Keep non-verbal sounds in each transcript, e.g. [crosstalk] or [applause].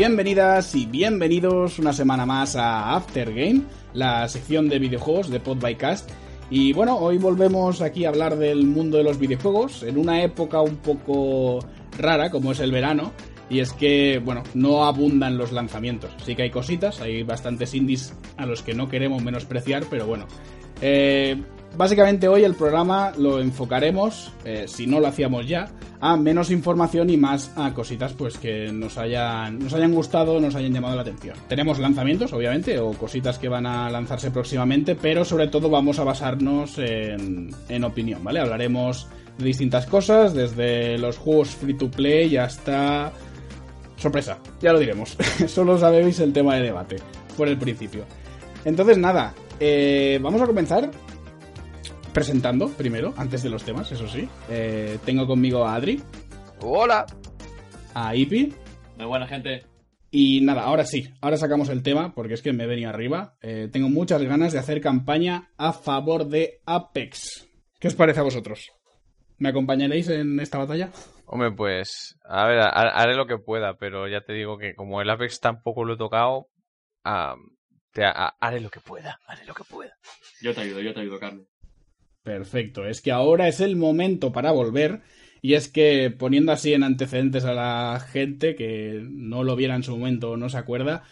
Bienvenidas y bienvenidos una semana más a After Game, la sección de videojuegos de Pod by Cast. Y bueno, hoy volvemos aquí a hablar del mundo de los videojuegos en una época un poco rara como es el verano. Y es que, bueno, no abundan los lanzamientos. Sí que hay cositas, hay bastantes indies a los que no queremos menospreciar, pero bueno. Eh, básicamente hoy el programa lo enfocaremos, eh, si no lo hacíamos ya, a menos información y más a cositas pues que nos hayan, nos hayan gustado, nos hayan llamado la atención. Tenemos lanzamientos, obviamente, o cositas que van a lanzarse próximamente, pero sobre todo vamos a basarnos en, en opinión, ¿vale? Hablaremos de distintas cosas, desde los juegos free to play hasta... Sorpresa, ya lo diremos. [laughs] Solo sabéis el tema de debate por el principio. Entonces nada, eh, vamos a comenzar presentando primero, antes de los temas, eso sí. Eh, tengo conmigo a Adri. Hola. A Ipi. Muy buena gente. Y nada, ahora sí, ahora sacamos el tema porque es que me he venido arriba. Eh, tengo muchas ganas de hacer campaña a favor de Apex. ¿Qué os parece a vosotros? ¿Me acompañaréis en esta batalla? Hombre, pues, a ver, haré lo que pueda, pero ya te digo que como el Apex tampoco lo he tocado, te, haré lo que pueda, haré lo que pueda. Yo te ayudo, yo te ayudo, Carlos. Perfecto, es que ahora es el momento para volver. Y es que poniendo así en antecedentes a la gente que no lo viera en su momento o no se acuerda,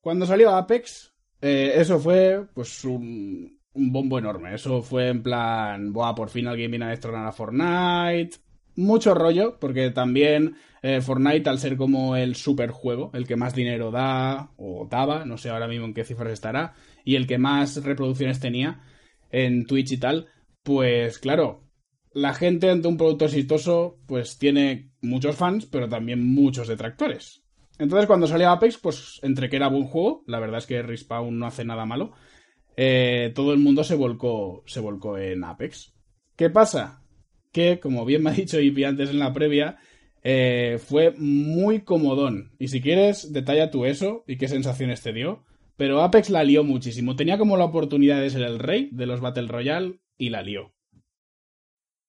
cuando salió Apex, eh, eso fue pues un, un, bombo enorme. Eso fue en plan, Buah, por fin alguien viene a destronar a Fortnite. Mucho rollo, porque también eh, Fortnite, al ser como el superjuego, el que más dinero da, o daba, no sé ahora mismo en qué cifras estará, y el que más reproducciones tenía en Twitch y tal, pues claro, la gente ante un producto exitoso pues tiene muchos fans, pero también muchos detractores. Entonces cuando salió Apex, pues entre que era buen juego, la verdad es que Respawn no hace nada malo, eh, todo el mundo se volcó, se volcó en Apex. ¿Qué pasa? Que, como bien me ha dicho Ipi antes en la previa, eh, fue muy comodón. Y si quieres, detalla tú eso y qué sensaciones te dio. Pero Apex la lió muchísimo. Tenía como la oportunidad de ser el rey de los Battle Royale y la lió.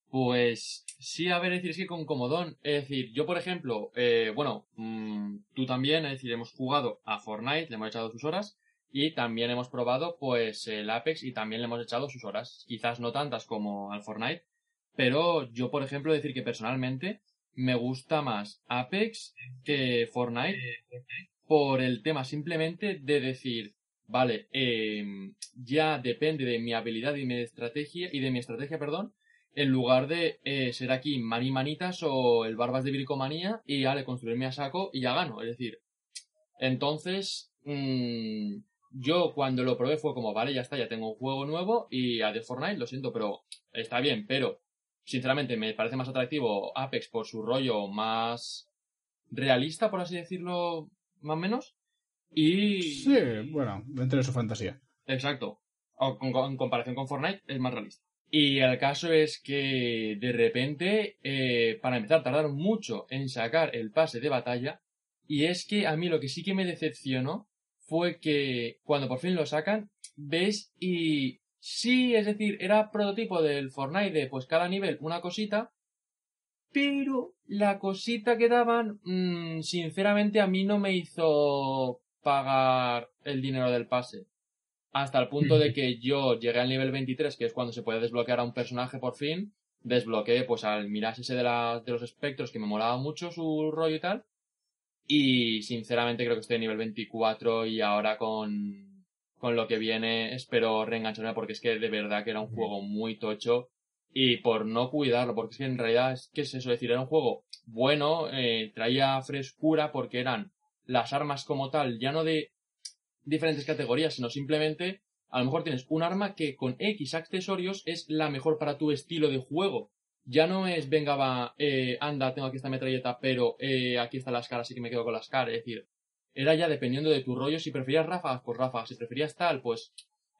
Pues sí, a ver, es decir, que con Comodón, es decir, yo por ejemplo, eh, bueno, mmm, tú también, es decir, hemos jugado a Fortnite, le hemos echado sus horas, y también hemos probado pues el Apex y también le hemos echado sus horas, quizás no tantas como al Fortnite, pero yo por ejemplo decir que personalmente me gusta más Apex que Fortnite por el tema simplemente de decir, vale, eh, ya depende de mi habilidad y mi estrategia, y de mi estrategia, perdón, en lugar de eh, ser aquí mani manitas o el barbas de bricomanía y ya le construirme a saco y ya gano. Es decir, entonces, mmm, yo cuando lo probé fue como, vale, ya está, ya tengo un juego nuevo y a de Fortnite, lo siento, pero está bien, pero sinceramente me parece más atractivo Apex por su rollo más realista, por así decirlo, más o menos. Y... Sí, bueno, dentro de su fantasía. Exacto. O, con, en comparación con Fortnite es más realista. Y el caso es que de repente, eh, para empezar, tardaron mucho en sacar el pase de batalla. Y es que a mí lo que sí que me decepcionó fue que cuando por fin lo sacan, ves y sí, es decir, era prototipo del Fortnite de pues cada nivel una cosita, pero la cosita que daban, mmm, sinceramente a mí no me hizo pagar el dinero del pase. Hasta el punto de que yo llegué al nivel 23, que es cuando se puede desbloquear a un personaje por fin. Desbloqueé, pues, al mirar ese de, la, de los espectros, que me molaba mucho su rollo y tal. Y sinceramente creo que estoy en nivel 24 y ahora con, con lo que viene espero reengancharme porque es que de verdad que era un juego muy tocho y por no cuidarlo, porque es que en realidad es que es eso, decir, era un juego bueno, eh, traía frescura porque eran las armas como tal, ya no de diferentes categorías, sino simplemente a lo mejor tienes un arma que con X accesorios es la mejor para tu estilo de juego. Ya no es, venga, va, eh, anda, tengo aquí esta metralleta, pero eh, aquí están las caras, así que me quedo con las caras. Es decir, era ya dependiendo de tu rollo, si preferías ráfagas, pues ráfagas, si preferías tal, pues...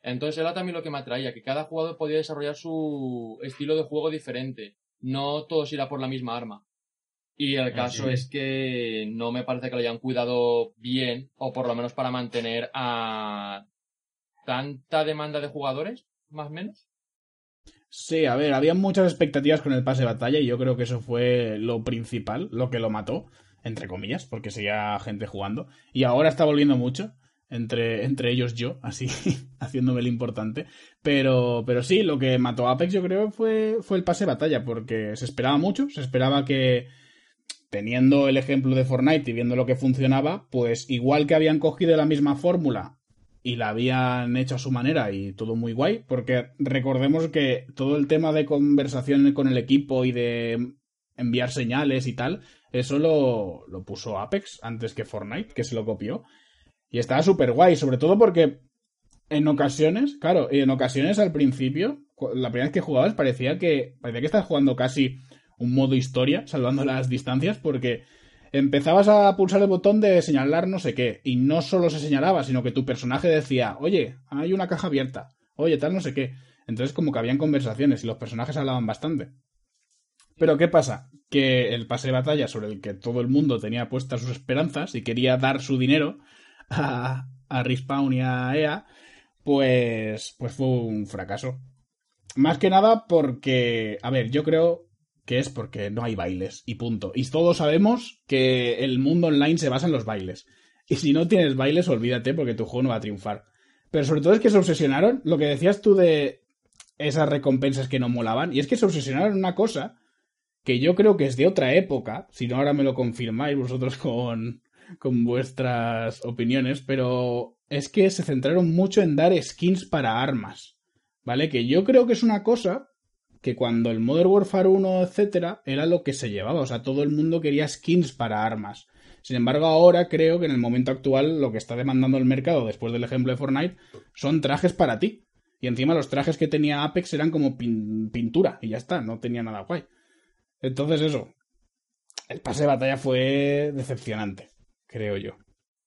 Entonces era también lo que me atraía, que cada jugador podía desarrollar su estilo de juego diferente. No todos irá por la misma arma. Y el caso es que no me parece que lo hayan cuidado bien, o por lo menos para mantener a tanta demanda de jugadores, más o menos. Sí, a ver, había muchas expectativas con el pase de batalla y yo creo que eso fue lo principal, lo que lo mató, entre comillas, porque seguía gente jugando. Y ahora está volviendo mucho, entre, entre ellos yo, así, [laughs] haciéndome el importante. Pero, pero sí, lo que mató a Apex yo creo fue, fue el pase de batalla, porque se esperaba mucho, se esperaba que, teniendo el ejemplo de Fortnite y viendo lo que funcionaba, pues igual que habían cogido la misma fórmula y la habían hecho a su manera y todo muy guay, porque recordemos que todo el tema de conversación con el equipo y de enviar señales y tal, eso lo, lo puso Apex antes que Fortnite, que se lo copió. Y estaba súper guay, sobre todo porque en ocasiones, claro, en ocasiones al principio, la primera vez que jugabas parecía que, parecía que estabas jugando casi un modo historia, salvando las distancias, porque empezabas a pulsar el botón de señalar no sé qué, y no solo se señalaba, sino que tu personaje decía, oye, hay una caja abierta, oye, tal no sé qué. Entonces como que habían conversaciones y los personajes hablaban bastante. Pero ¿qué pasa? Que el pase de batalla sobre el que todo el mundo tenía puestas sus esperanzas y quería dar su dinero a, a Respawn y a EA, pues, pues fue un fracaso. Más que nada porque, a ver, yo creo que es porque no hay bailes y punto. Y todos sabemos que el mundo online se basa en los bailes. Y si no tienes bailes, olvídate porque tu juego no va a triunfar. Pero sobre todo es que se obsesionaron, lo que decías tú de esas recompensas que no molaban, y es que se obsesionaron una cosa que yo creo que es de otra época, si no ahora me lo confirmáis vosotros con, con vuestras opiniones, pero es que se centraron mucho en dar skins para armas, ¿vale? Que yo creo que es una cosa que cuando el Modern Warfare 1, etcétera, era lo que se llevaba. O sea, todo el mundo quería skins para armas. Sin embargo, ahora creo que en el momento actual lo que está demandando el mercado, después del ejemplo de Fortnite, son trajes para ti. Y encima los trajes que tenía Apex eran como pintura y ya está, no tenía nada guay. Entonces eso, el pase de batalla fue decepcionante, creo yo.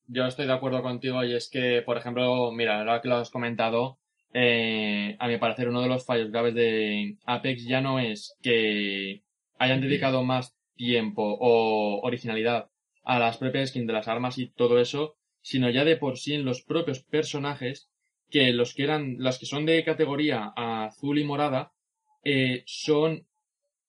Yo estoy de acuerdo contigo y es que, por ejemplo, mira, ahora que lo has comentado, eh, a mi parecer, uno de los fallos graves de Apex ya no es que hayan dedicado más tiempo o originalidad a las propias skins de las armas y todo eso, sino ya de por sí en los propios personajes, que los que eran, las que son de categoría azul y morada, eh, son,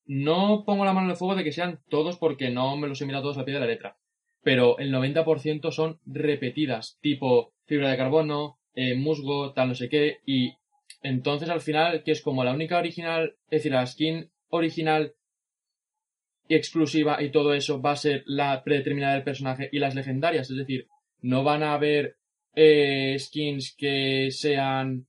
no pongo la mano en el fuego de que sean todos porque no me los he mirado todos a pie de la letra, pero el 90% son repetidas, tipo fibra de carbono, eh, musgo, tal no sé qué, y entonces al final, que es como la única original, es decir, la skin original y exclusiva y todo eso va a ser la predeterminada del personaje y las legendarias, es decir, no van a haber eh, skins que sean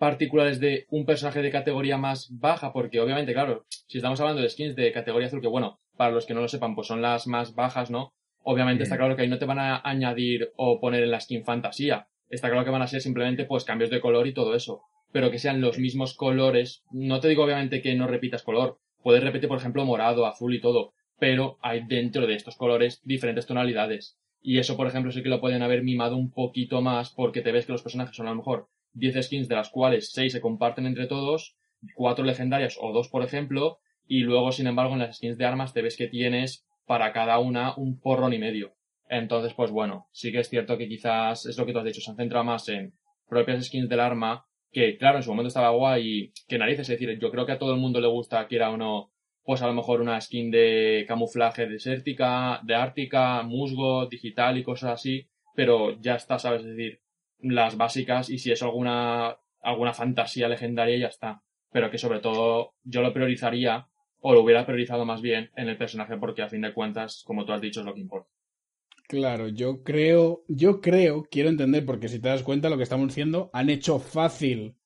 particulares de un personaje de categoría más baja, porque obviamente, claro, si estamos hablando de skins de categoría azul, que bueno, para los que no lo sepan, pues son las más bajas, ¿no? Obviamente está claro que ahí no te van a añadir o poner en la skin fantasía, está claro que van a ser simplemente pues cambios de color y todo eso. Pero que sean los mismos colores. No te digo obviamente que no repitas color. Puedes repetir, por ejemplo, morado, azul y todo. Pero hay dentro de estos colores diferentes tonalidades. Y eso, por ejemplo, sí que lo pueden haber mimado un poquito más porque te ves que los personajes son a lo mejor 10 skins de las cuales 6 se comparten entre todos, 4 legendarias o 2, por ejemplo, y luego, sin embargo, en las skins de armas te ves que tienes para cada una un porrón y medio. Entonces, pues bueno, sí que es cierto que quizás es lo que tú has dicho, se han centrado más en propias skins del arma, que claro, en su momento estaba guay y que narices, es decir, yo creo que a todo el mundo le gusta, quiera o no, pues a lo mejor una skin de camuflaje desértica, de ártica, musgo, digital y cosas así, pero ya está, ¿sabes? Es decir, las básicas y si es alguna, alguna fantasía legendaria ya está. Pero que sobre todo yo lo priorizaría, o lo hubiera priorizado más bien en el personaje porque a fin de cuentas, como tú has dicho, es lo que importa. Claro, yo creo, yo creo, quiero entender, porque si te das cuenta lo que estamos diciendo, han hecho fácil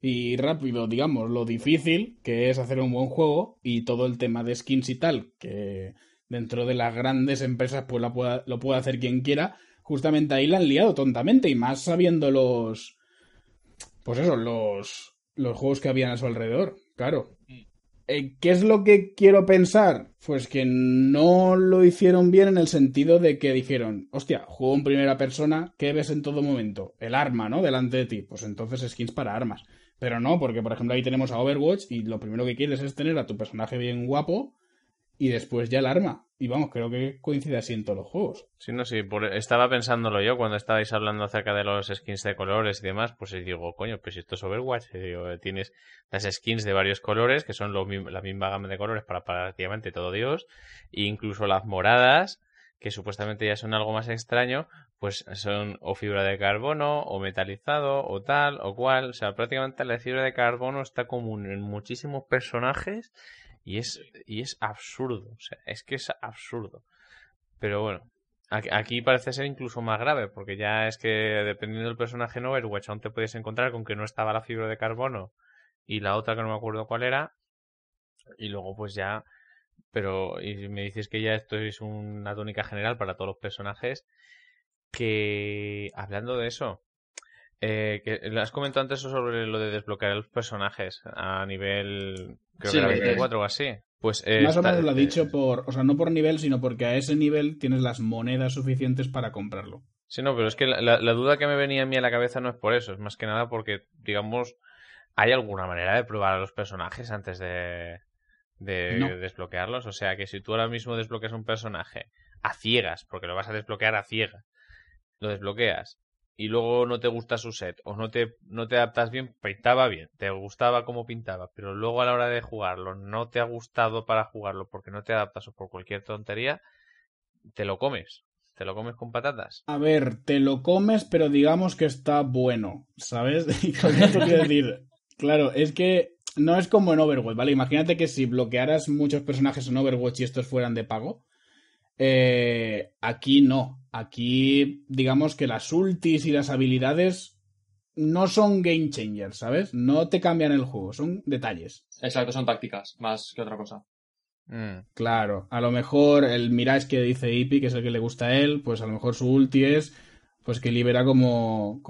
y rápido, digamos, lo difícil, que es hacer un buen juego, y todo el tema de skins y tal, que dentro de las grandes empresas pues lo puede hacer quien quiera, justamente ahí la han liado tontamente y más sabiendo los... Pues eso, los, los juegos que habían a su alrededor, claro. Eh, ¿Qué es lo que quiero pensar? Pues que no lo hicieron bien en el sentido de que dijeron, hostia, juego en primera persona, ¿qué ves en todo momento? El arma, ¿no? Delante de ti. Pues entonces skins para armas. Pero no, porque por ejemplo ahí tenemos a Overwatch y lo primero que quieres es tener a tu personaje bien guapo y después ya el arma. Y vamos, creo que coincide así en todos los juegos. Sí, no, sí, estaba pensándolo yo cuando estabais hablando acerca de los skins de colores y demás, pues digo, coño, pues esto es Overwatch, digo, tienes las skins de varios colores, que son la misma gama de colores para prácticamente todo Dios, e incluso las moradas, que supuestamente ya son algo más extraño, pues son o fibra de carbono, o metalizado, o tal, o cual, o sea, prácticamente la fibra de carbono está común en muchísimos personajes y es, y es absurdo, o sea, es que es absurdo. Pero bueno, aquí parece ser incluso más grave, porque ya es que dependiendo del personaje en Overwatch, aún te puedes encontrar con que no estaba la fibra de carbono y la otra que no me acuerdo cuál era. Y luego pues ya... Pero y me dices que ya esto es una tónica general para todos los personajes. Que hablando de eso, eh, que has comentado antes sobre lo de desbloquear los personajes a nivel creo que era 24 o así. Pues, eh, Más o menos lo ha dicho por, o sea, no por nivel, sino porque a ese nivel tienes las monedas suficientes para comprarlo. Sí, no, pero es que la, duda que me venía a mí a la cabeza no es por eso, es más que nada porque, digamos, ¿hay alguna manera de probar a los personajes antes de, de desbloquearlos? O sea, que si tú ahora mismo desbloqueas un personaje a ciegas, porque lo vas a desbloquear a ciegas, lo desbloqueas y luego no te gusta su set o no te, no te adaptas bien, pintaba bien, te gustaba como pintaba, pero luego a la hora de jugarlo no te ha gustado para jugarlo porque no te adaptas o por cualquier tontería, te lo comes. ¿Te lo comes con patatas? A ver, te lo comes, pero digamos que está bueno, ¿sabes? [laughs] Y con esto quiero decir, claro, es que no es como en Overwatch, ¿vale? Imagínate que si bloquearas muchos personajes en Overwatch y estos fueran de pago, eh, aquí no. Aquí, digamos que las ultis y las habilidades no son game changers, ¿sabes? No te cambian el juego, son detalles. Exacto, son tácticas, más que otra cosa. Mm. Claro, a lo mejor el Mirage que dice Ipi, que es el que le gusta a él, pues a lo mejor su ulti es pues que libera como,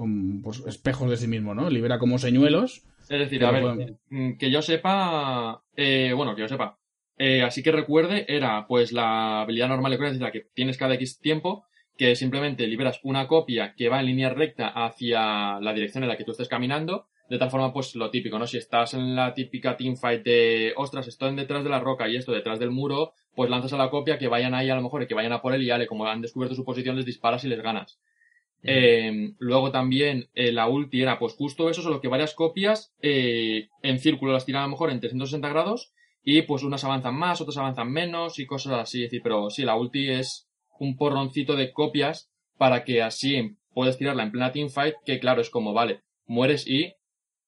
pues, espejos de sí mismo, ¿no? Libera como señuelos. Es decir, a ver, mm, que yo sepa, eh, bueno, que yo sepa, eh, así que recuerde, era pues la habilidad normal de la que tienes cada X tiempo, que simplemente liberas una copia que va en línea recta hacia la dirección en la que tú estés caminando. De tal forma, pues lo típico, ¿no? Si estás en la típica teamfight de, ostras, estoy detrás de la roca y esto detrás del muro, pues lanzas a la copia que vayan ahí a lo mejor y que vayan a por él y como han descubierto su posición, les disparas y les ganas. Eh, luego también eh, la ulti era pues justo eso, solo que varias copias en círculo las tiran a lo mejor en 360 grados y pues unas avanzan más, otras avanzan menos y cosas así. Es decir, pero sí, la ulti es un porroncito de copias para que así puedes tirarla en plena teamfight, que claro, es como, vale, mueres y...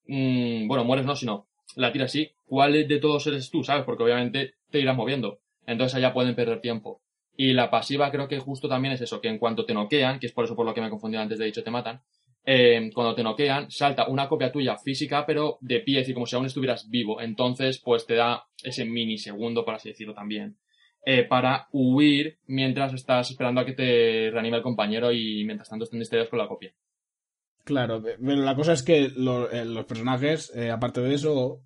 Mm, bueno, mueres no, sino la tiras así. ¿Cuál de todos eres tú, sabes? Porque obviamente te irás moviendo. Entonces allá pueden perder tiempo. Y la pasiva creo que justo también es eso, que en cuanto te noquean, que es por eso por lo que me he confundido antes de dicho te matan, eh, cuando te noquean, salta una copia tuya física, pero de pie, es decir, como si aún estuvieras vivo. Entonces, pues te da ese minisegundo, por así decirlo también, eh, para huir mientras estás esperando a que te reanime el compañero y mientras tanto estén distraídos con la copia. Claro, pero la cosa es que eh, los personajes, aparte de eso,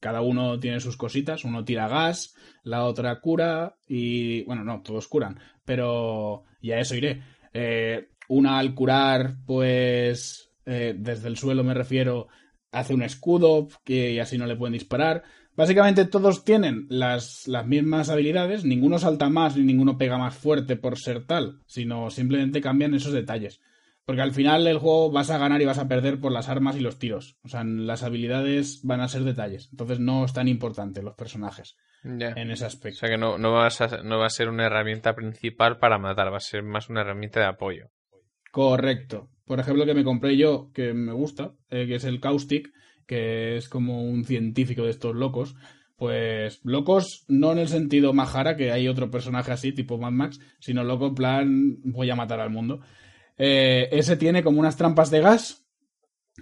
cada uno tiene sus cositas. Uno tira gas, la otra cura y, bueno, no, todos curan, pero ya eso iré. Eh, una al curar, pues eh, desde el suelo me refiero, hace un escudo que y así no le pueden disparar. Básicamente todos tienen las, las mismas habilidades, ninguno salta más ni ninguno pega más fuerte por ser tal, sino simplemente cambian esos detalles. Porque al final el juego vas a ganar y vas a perder por las armas y los tiros. O sea, las habilidades van a ser detalles. Entonces no es tan importante los personajes en ese aspecto. O sea que no, no, vas a, no va a ser una herramienta principal para matar, va a ser más una herramienta de apoyo. Correcto. Por ejemplo, que me compré yo, que me gusta, eh, que es el Caustic, que es como un científico de estos locos. Pues locos no en el sentido majara, que hay otro personaje así, tipo Mad Max, sino loco en plan voy a matar al mundo. Eh, ese tiene como unas trampas de gas,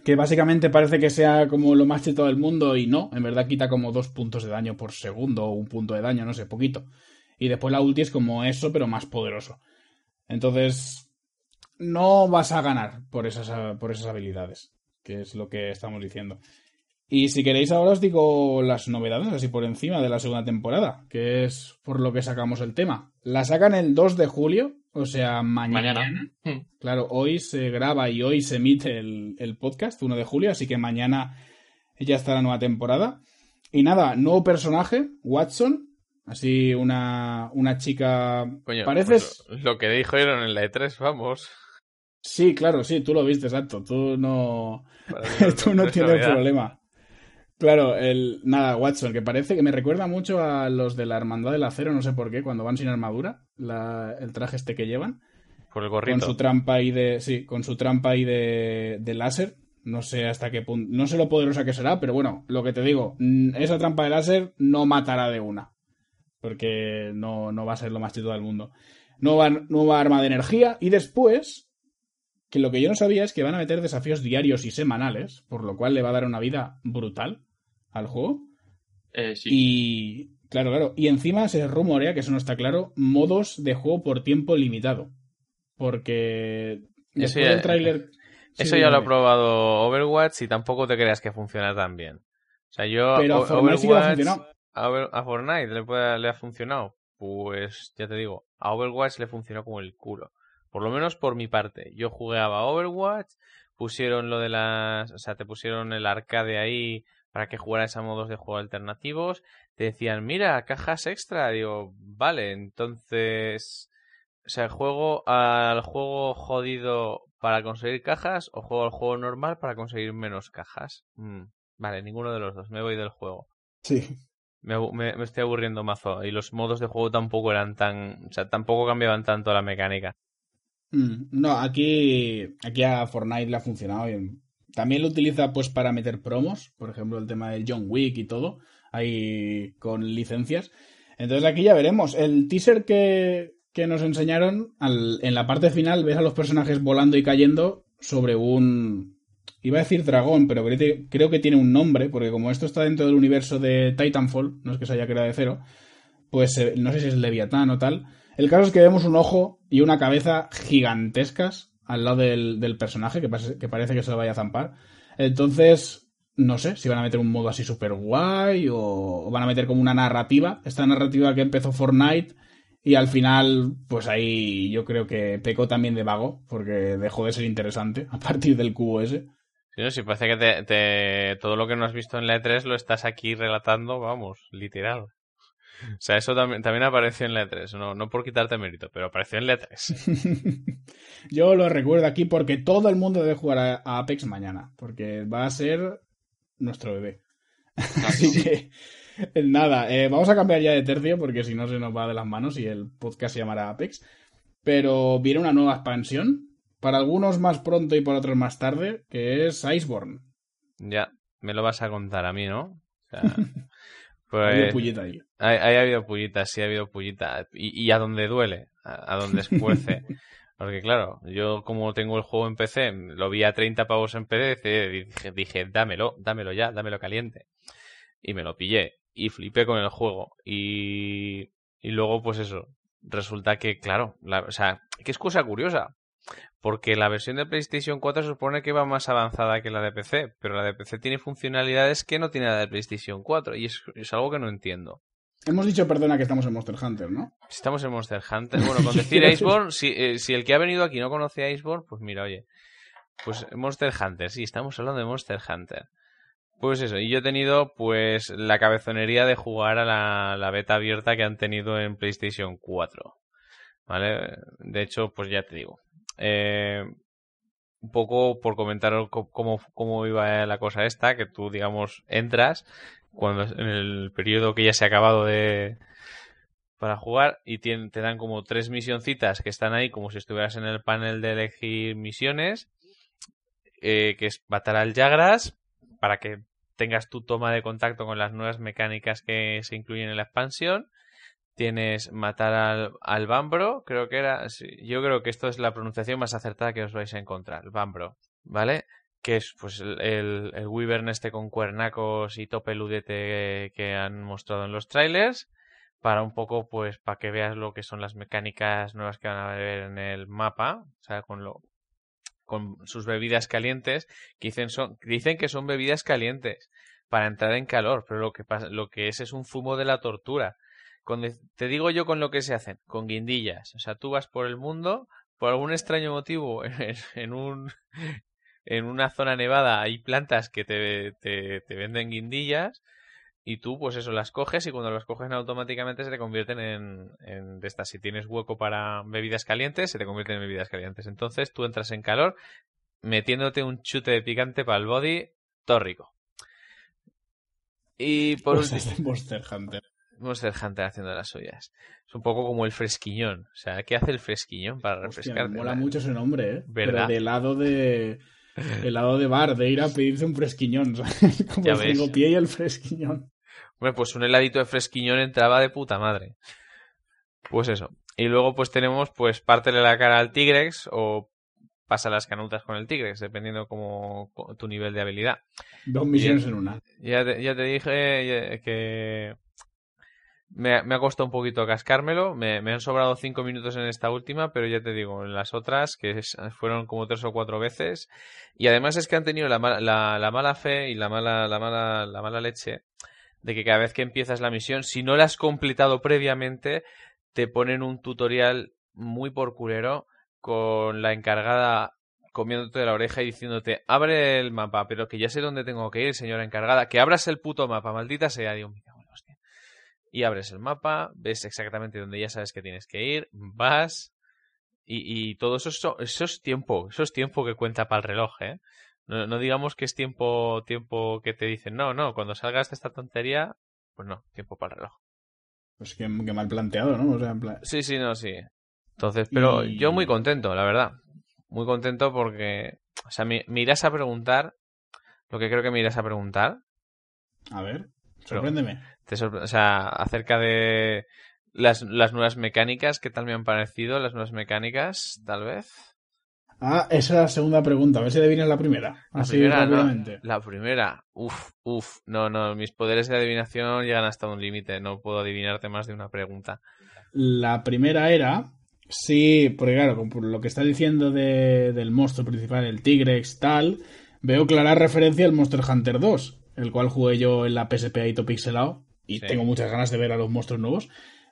que básicamente parece que sea como lo más cheto del mundo y no, en verdad quita como dos puntos de daño por segundo o un punto de daño, no sé, poquito. Y después la ulti es como eso, pero más poderoso. Entonces, no vas a ganar por esas, por esas habilidades, que es lo que estamos diciendo. Y si queréis ahora os digo las novedades así por encima de la segunda temporada, que es por lo que sacamos el tema. La sacan el 2 de julio, o sea, mañana. Mañana. Hmm. Claro, hoy se graba y hoy se emite el, el podcast, 1 de julio, así que mañana ya está la nueva temporada. Y nada, nuevo personaje, Watson. Así una, una chica... Coño, Pareces... pues lo, lo que dijeron en la E3, vamos. Sí, claro, sí, tú lo viste, exacto. Tú no, [laughs] tú no es tienes problema. Claro, el nada, Watson, que parece que me recuerda mucho a los de la Hermandad del Acero, no sé por qué, cuando van sin armadura, la- el traje este que llevan, Por el con gorrito. su trampa ahí de, sí, con su trampa ahí de, de láser. No sé hasta qué punto, no sé lo poderosa que será, pero bueno, lo que te digo, esa trampa de láser no matará de una, porque no, no va a ser lo más chido del mundo. Nueva, nueva arma de energía y después, que lo que yo no sabía es que van a meter desafíos diarios y semanales, por lo cual le va a dar una vida brutal al juego. Eh, sí. Y claro, claro. Y encima se rumorea, que eso no está claro, modos de juego por tiempo limitado. Porque [laughs] Eso después ya- del tráiler... Eso Sí, ya lo ha probado Overwatch y tampoco te creas que funciona tan bien. O sea, yo Pero a Fortnite sí que le ha funcionado. a, Over- a Fortnite le, puede- le ha funcionado. Pues ya te digo, a Overwatch le funcionó como el culo. Por lo menos por mi parte. Yo jugaba a Overwatch, pusieron lo de las... O sea, te pusieron el arcade ahí para que jugaras a modos de juego alternativos. Te decían, mira, cajas extra. Digo, vale, entonces... O sea, juego al juego jodido para conseguir cajas o juego al juego normal para conseguir menos cajas. Mm, Vale, ninguno de los dos. Me voy del juego. Sí. Me, me- me estoy aburriendo mazo. Y los modos de juego tampoco eran tan. O sea, tampoco cambiaban tanto la mecánica. Mm, No, aquí, aquí a Fortnite le ha funcionado bien. También lo utiliza pues para meter promos, por ejemplo el tema del John Wick y todo, ahí con licencias. Entonces aquí ya veremos. El teaser que, que nos enseñaron, en la parte final ves a los personajes volando y cayendo sobre un... Iba a decir dragón, pero creo que, creo que tiene un nombre, porque como esto está dentro del universo de Titanfall, no es que se haya creado de cero, pues eh, no sé si es Leviatán o tal. El caso es que vemos un ojo y una cabeza gigantescas al lado del, del personaje, que, parece que se lo vaya a zampar. Entonces, no sé si van a meter un modo así super guay o, van a meter como una narrativa. Esta narrativa que empezó Fortnite y al final, pues ahí yo creo que pecó también de vago, porque dejó de ser interesante a partir del cubo ese. Si no, si parece que te, te- todo lo que no has visto en la E3 lo estás aquí relatando, vamos, literal. O sea, eso también, también apareció en la E3. No, no por quitarte mérito, pero apareció en la E E3. Yo lo recuerdo aquí porque todo el mundo debe jugar a, a Apex mañana, porque va a ser nuestro bebé. Así que, [laughs] nada, eh, vamos a cambiar ya de tercio porque si no se nos va de las manos y el podcast se llamará Apex. Pero viene una nueva expansión, para algunos más pronto y para otros más tarde, que es Iceborne. Ya, me lo vas a contar a mí, ¿no? O sea, [laughs] Ha habido pues, pullita ahí. Ahí, ahí ha habido pullita, sí ha habido pullita. Y, y a donde duele, a, a donde escuece. [laughs] Porque claro, yo como tengo el juego en PC, lo vi a 30 pavos en PC, dije, dije, dámelo, dámelo ya, dámelo caliente. Y me lo pillé. Y flipé con el juego. Y, y luego, pues eso, resulta que, claro, la- o sea, que es cosa curiosa. Porque la versión de PlayStation 4 se supone que va más avanzada que la de PC, pero la de PC tiene funcionalidades que no tiene la de PlayStation 4 y es, es algo que no entiendo. Hemos dicho, perdona, que estamos en Monster Hunter, ¿no? Estamos en Monster Hunter. [laughs] Bueno, con decir Iceborne, si, eh, si el que ha venido aquí no conoce a Iceborne, pues mira, oye. Pues Monster Hunter, sí, estamos hablando de Monster Hunter. Pues eso, y yo he tenido pues la cabezonería de jugar a la, la beta abierta que han tenido en PlayStation 4. ¿Vale? De hecho, pues ya te digo. Eh, un poco por comentar co- cómo, cómo iba la cosa esta, que tú, digamos, entras cuando en el periodo que ya se ha acabado de, para jugar y te dan como tres misioncitas que están ahí como si estuvieras en el panel de elegir misiones, eh, que es matar al Jagras para que tengas tu toma de contacto con las nuevas mecánicas que se incluyen en la expansión. Tienes matar al, al Bambro, creo que era. yo creo que esto es la pronunciación más acertada que os vais a encontrar, Bambro, ¿vale? Que es pues el, el, el Wyvern este con cuernacos y tope ludete que han mostrado en los trailers para un poco, pues, para que veas lo que son las mecánicas nuevas que van a ver en el mapa, o sea, con lo con sus bebidas calientes, que dicen, son, dicen que son bebidas calientes para entrar en calor, pero lo que pasa, lo que es es un fumo de la tortura. Te digo yo con lo que se hacen, con guindillas. O sea, tú vas por el mundo, por algún extraño motivo, [laughs] en, un [laughs] en una zona nevada hay plantas que te, te, te venden guindillas y tú, pues eso, las coges y cuando las coges automáticamente se te convierten en, en de estas. Si tienes hueco para bebidas calientes, se te convierten en bebidas calientes. Entonces tú entras en calor metiéndote un chute de picante para el body, todo rico. Y por último... Monster Hunter. Monster Hunter haciendo las suyas. Es un poco como el fresquiñón. O sea, ¿qué hace el fresquiñón para refrescarte? mola mucho ese nombre, ¿eh? ¿Verdad? Pero de lado de... El lado de bar, de ir a pedirse un fresquiñón. [laughs] Como ya el pie y el fresquiñón. Bueno, pues un heladito de fresquiñón entraba de puta madre. Pues eso. Y luego pues tenemos pues pártele la cara al Tigrex o pasa las canutas con el Tigrex, dependiendo como tu nivel de habilidad. Dos misiones en una. Ya te, ya te dije que me, me, ha costado un poquito cascármelo. Me, han sobrado cinco minutos en esta última, pero ya te digo, en las otras, que fueron como tres o cuatro veces. Y además es que han tenido la, la, la mala fe y la mala, la mala, la mala leche de que cada vez que empiezas la misión, si no la has completado previamente, te ponen un tutorial muy por culero con la encargada comiéndote la oreja y diciéndote, abre el mapa, pero que ya sé dónde tengo que ir, señora encargada, que abras el puto mapa, maldita sea, Dios mío. Y abres el mapa, ves exactamente dónde ya sabes que tienes que ir, vas, y, y todo eso, eso, es tiempo, eso es tiempo que cuenta para el reloj, ¿eh? No, no, digamos que es tiempo, tiempo que te dicen, no, no, cuando salgas de esta tontería, pues no, tiempo para el reloj. Pues que, mal planteado, ¿no? O sea, Sí, sí, no, sí. Entonces, pero yo muy contento, la verdad. Muy contento porque, o sea, me, irás a preguntar lo que creo que me irás a preguntar. A ver, sorpréndeme. o sea, acerca de las, las nuevas mecánicas, ¿qué tal me han parecido las nuevas mecánicas, tal vez? Ah, esa es la segunda pregunta. A ver si adivinas la primera. La Así primera, rápidamente. la primera. Uf, uf. No, no. Mis poderes de adivinación llegan hasta un límite. No puedo adivinarte más de una pregunta. La primera era. Sí, porque claro, por lo que está diciendo de, del monstruo principal, el Tigrex, tal, veo clara referencia al Monster Hunter 2, el cual jugué yo en la PSP Aito pixelado y tengo muchas ganas de ver a los monstruos nuevos.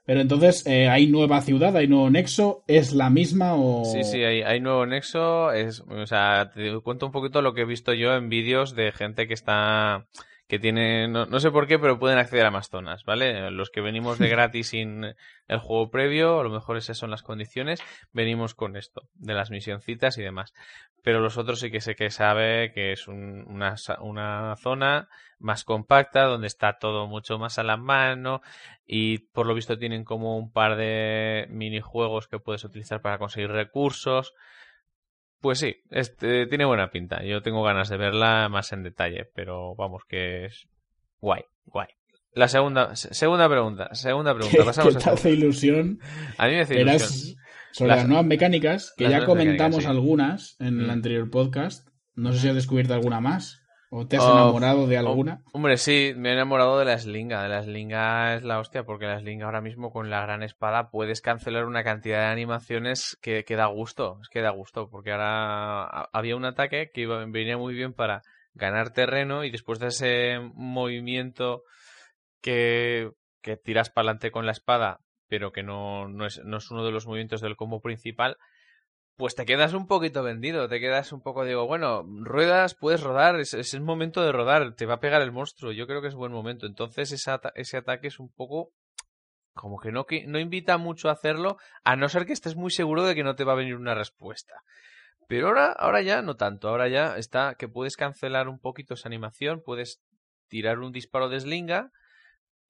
Pero entonces, eh, ¿hay nueva ciudad? ¿Hay nuevo nexo? ¿Es la misma o...? Sí, sí, hay, hay nuevo nexo. Es, o sea, te cuento un poquito lo que he visto yo en vídeos de gente que está que tiene, no, no, sé por qué, pero pueden acceder a más zonas, ¿vale? Los que venimos de [laughs] gratis sin el juego previo, a lo mejor esas son las condiciones, venimos con esto, de las misioncitas y demás. Pero los otros sí que sé que sabe que es una, una zona más compacta, donde está todo mucho más a la mano y por lo visto tienen como un par de minijuegos que puedes utilizar para conseguir recursos. Pues sí, este, tiene buena pinta. Yo tengo ganas de verla más en detalle, pero vamos que es guay, guay. La segunda, segunda pregunta, segunda pregunta. Pasamos ¿Qué te hace ilusión? A mí me hace ilusión. Sobre las, nuevas mecánicas, que ya comentamos algunas en el mm. anterior podcast. No sé si has descubierto alguna más. ¿O te has oh, enamorado de oh, alguna? hombre, sí, me he enamorado de la slinga. De la slinga es la hostia, porque la slinga ahora mismo con la gran espada puedes cancelar una cantidad de animaciones que, que da gusto. Es que da gusto, porque ahora había un ataque que iba, venía muy bien para ganar terreno y después de ese movimiento que, que tiras para adelante con la espada, pero que no, no, es, no es uno de los movimientos del combo principal, pues te quedas un poquito vendido, te quedas un poco, digo, bueno, ruedas, puedes rodar, es, es el momento de rodar, te va a pegar el monstruo, yo creo que es buen momento. Entonces ese ataque es un poco como que no, que no invita mucho a hacerlo, a no ser que estés muy seguro de que no te va a venir una respuesta. Pero ahora, ahora ya no tanto, ahora ya está que puedes cancelar un poquito esa animación, puedes tirar un disparo de slinga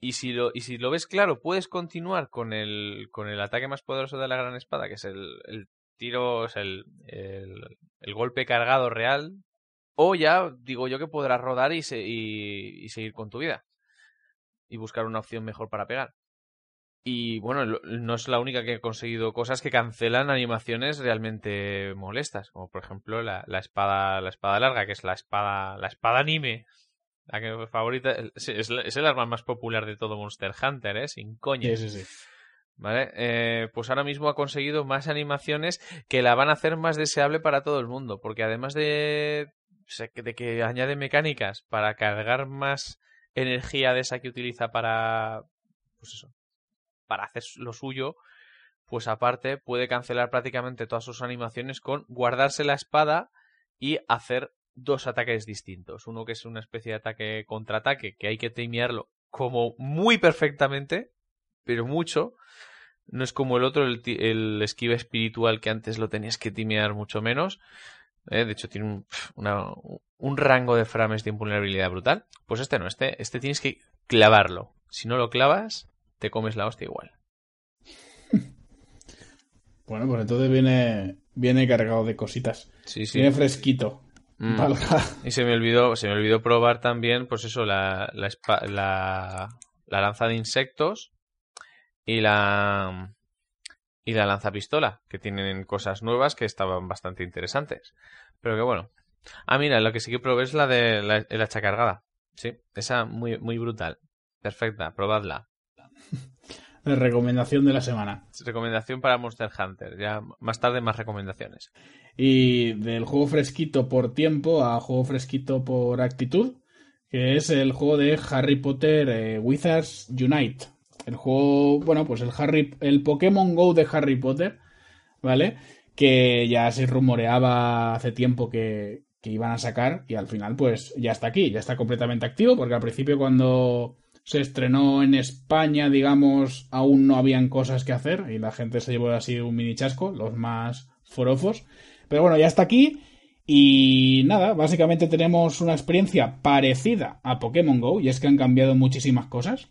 y si lo, y si lo ves claro, puedes continuar con el, con el ataque más poderoso de la gran espada, que es el, el tiro, o el, el, golpe cargado real, o ya digo yo que podrás rodar y, y, seguir con tu vida y buscar una opción mejor para pegar. Y bueno, no es la única que he conseguido cosas que cancelan animaciones realmente molestas, como por ejemplo la, la, espada la espada larga, que es la espada la espada anime La que favorita es, es, es el arma más popular de todo Monster Hunter, ¿eh? Sin coña. ¿Vale? Eh, pues ahora mismo ha conseguido más animaciones que la van a hacer más deseable para todo el mundo. Porque además de, de que añade mecánicas para cargar más energía de esa que utiliza para. Pues eso. Para hacer lo suyo. Pues aparte puede cancelar prácticamente todas sus animaciones con guardarse la espada y hacer dos ataques distintos. Uno que es una especie de ataque contraataque que hay que timearlo como muy perfectamente, pero mucho. No es como el otro, el, el esquiva espiritual que antes lo tenías que timear mucho menos. ¿eh? De hecho, tiene un, una, un, rango de frames de invulnerabilidad brutal. Pues este no, este, este tienes que clavarlo. Si no lo clavas, te comes la hostia igual. [laughs] Bueno, pues entonces viene, viene cargado de cositas. Sí, sí. Viene fresquito. Mm. Y se me olvidó, se me olvidó probar también, pues eso, la, la, la, la lanza de insectos y la y la lanzapistola, que tienen cosas nuevas que estaban bastante interesantes. Pero que bueno. Ah, mira, lo que sí que probé es la de la, el hacha cargada. Sí, esa muy, muy brutal. Perfecta, probadla. La [laughs] recomendación de la semana. Recomendación para Monster Hunter. Ya más tarde más recomendaciones. Y del juego fresquito por tiempo a juego fresquito por actitud, que es el juego de Harry Potter eh, Wizards Unite. El juego, bueno, pues el Harry, el Pokémon Go de Harry Potter, ¿vale? Que ya se rumoreaba hace tiempo que, que iban a sacar y al final pues ya está aquí, ya está completamente activo porque al principio cuando se estrenó en España, digamos, aún no habían cosas que hacer y la gente se llevó así un mini chasco, los más forofos. Pero bueno, ya está aquí y nada, básicamente tenemos una experiencia parecida a Pokémon Go y es que han cambiado muchísimas cosas.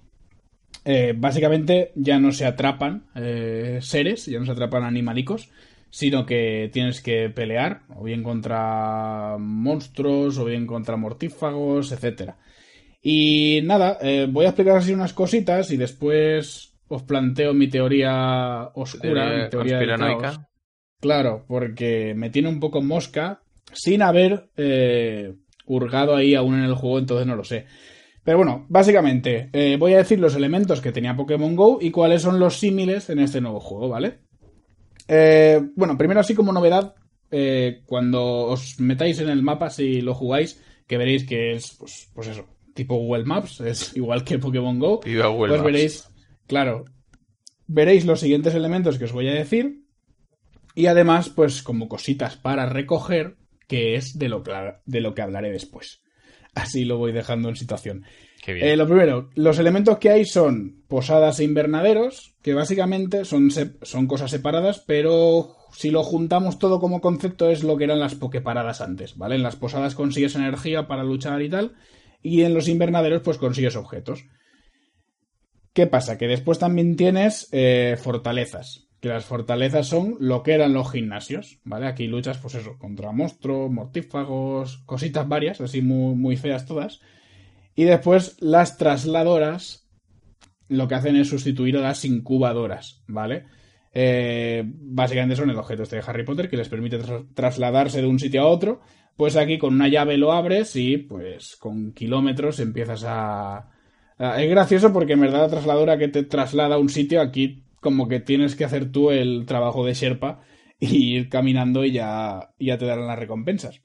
Eh, básicamente ya no se atrapan eh, seres, ya no se atrapan animalicos, sino que tienes que pelear, o bien contra monstruos, o bien contra mortífagos, etcétera. Y nada, eh, voy a explicar así unas cositas y después os planteo mi teoría oscura, mi teoría del caos. Claro, porque me tiene un poco mosca sin haber eh, hurgado ahí aún en el juego, entonces no lo sé. Pero bueno, básicamente eh, voy a decir los elementos que tenía Pokémon Go y cuáles son los símiles en este nuevo juego, ¿vale? Eh, bueno, primero así como novedad, eh, cuando os metáis en el mapa, si lo jugáis, que veréis que es, pues, pues eso, tipo Google Maps, [laughs] es igual que Pokémon Go. Google pues Maps. veréis, claro, veréis los siguientes elementos que os voy a decir y además, pues como cositas para recoger, que es de lo, de lo que hablaré después. Así lo voy dejando en situación. Eh, lo primero, los elementos que hay son posadas e invernaderos, que básicamente son, son cosas separadas, pero si lo juntamos todo como concepto es lo que eran las pokeparadas antes, ¿vale? En las posadas consigues energía para luchar y tal, y en los invernaderos pues consigues objetos. ¿Qué pasa? Que después también tienes eh, fortalezas, que las fortalezas son lo que eran los gimnasios, ¿vale? Aquí luchas, pues eso, contra monstruos, mortífagos, cositas varias, así muy, muy feas todas. Y después las trasladoras lo que hacen es sustituir a las incubadoras, ¿vale? Eh, básicamente son el objeto este de Harry Potter que les permite tras trasladarse de un sitio a otro. Pues aquí con una llave lo abres y pues con kilómetros empiezas a... Es gracioso porque en verdad la trasladora que te traslada a un sitio aquí como que tienes que hacer tú el trabajo de Sherpa y ir caminando y ya, ya te darán las recompensas.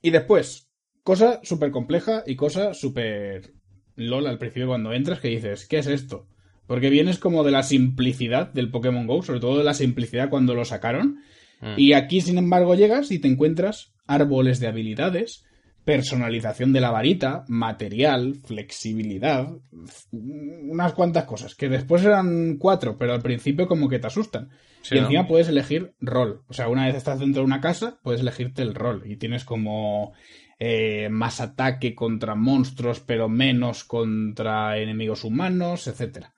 Y después, cosa súper compleja y cosa súper LOL al principio cuando entras que dices, ¿qué es esto? Porque vienes como de la simplicidad del Pokémon Go, sobre todo de la simplicidad cuando lo sacaron. Mm. Y aquí, sin embargo, llegas y te encuentras árboles de habilidades, personalización de la varita, material, flexibilidad, unas cuantas cosas, que después eran cuatro, pero al principio como que te asustan. Sí, y encima ¿no? puedes elegir rol. O sea, una vez estás dentro de una casa, puedes elegirte el rol. Y tienes como eh, más ataque contra monstruos, pero menos contra enemigos humanos, etcétera.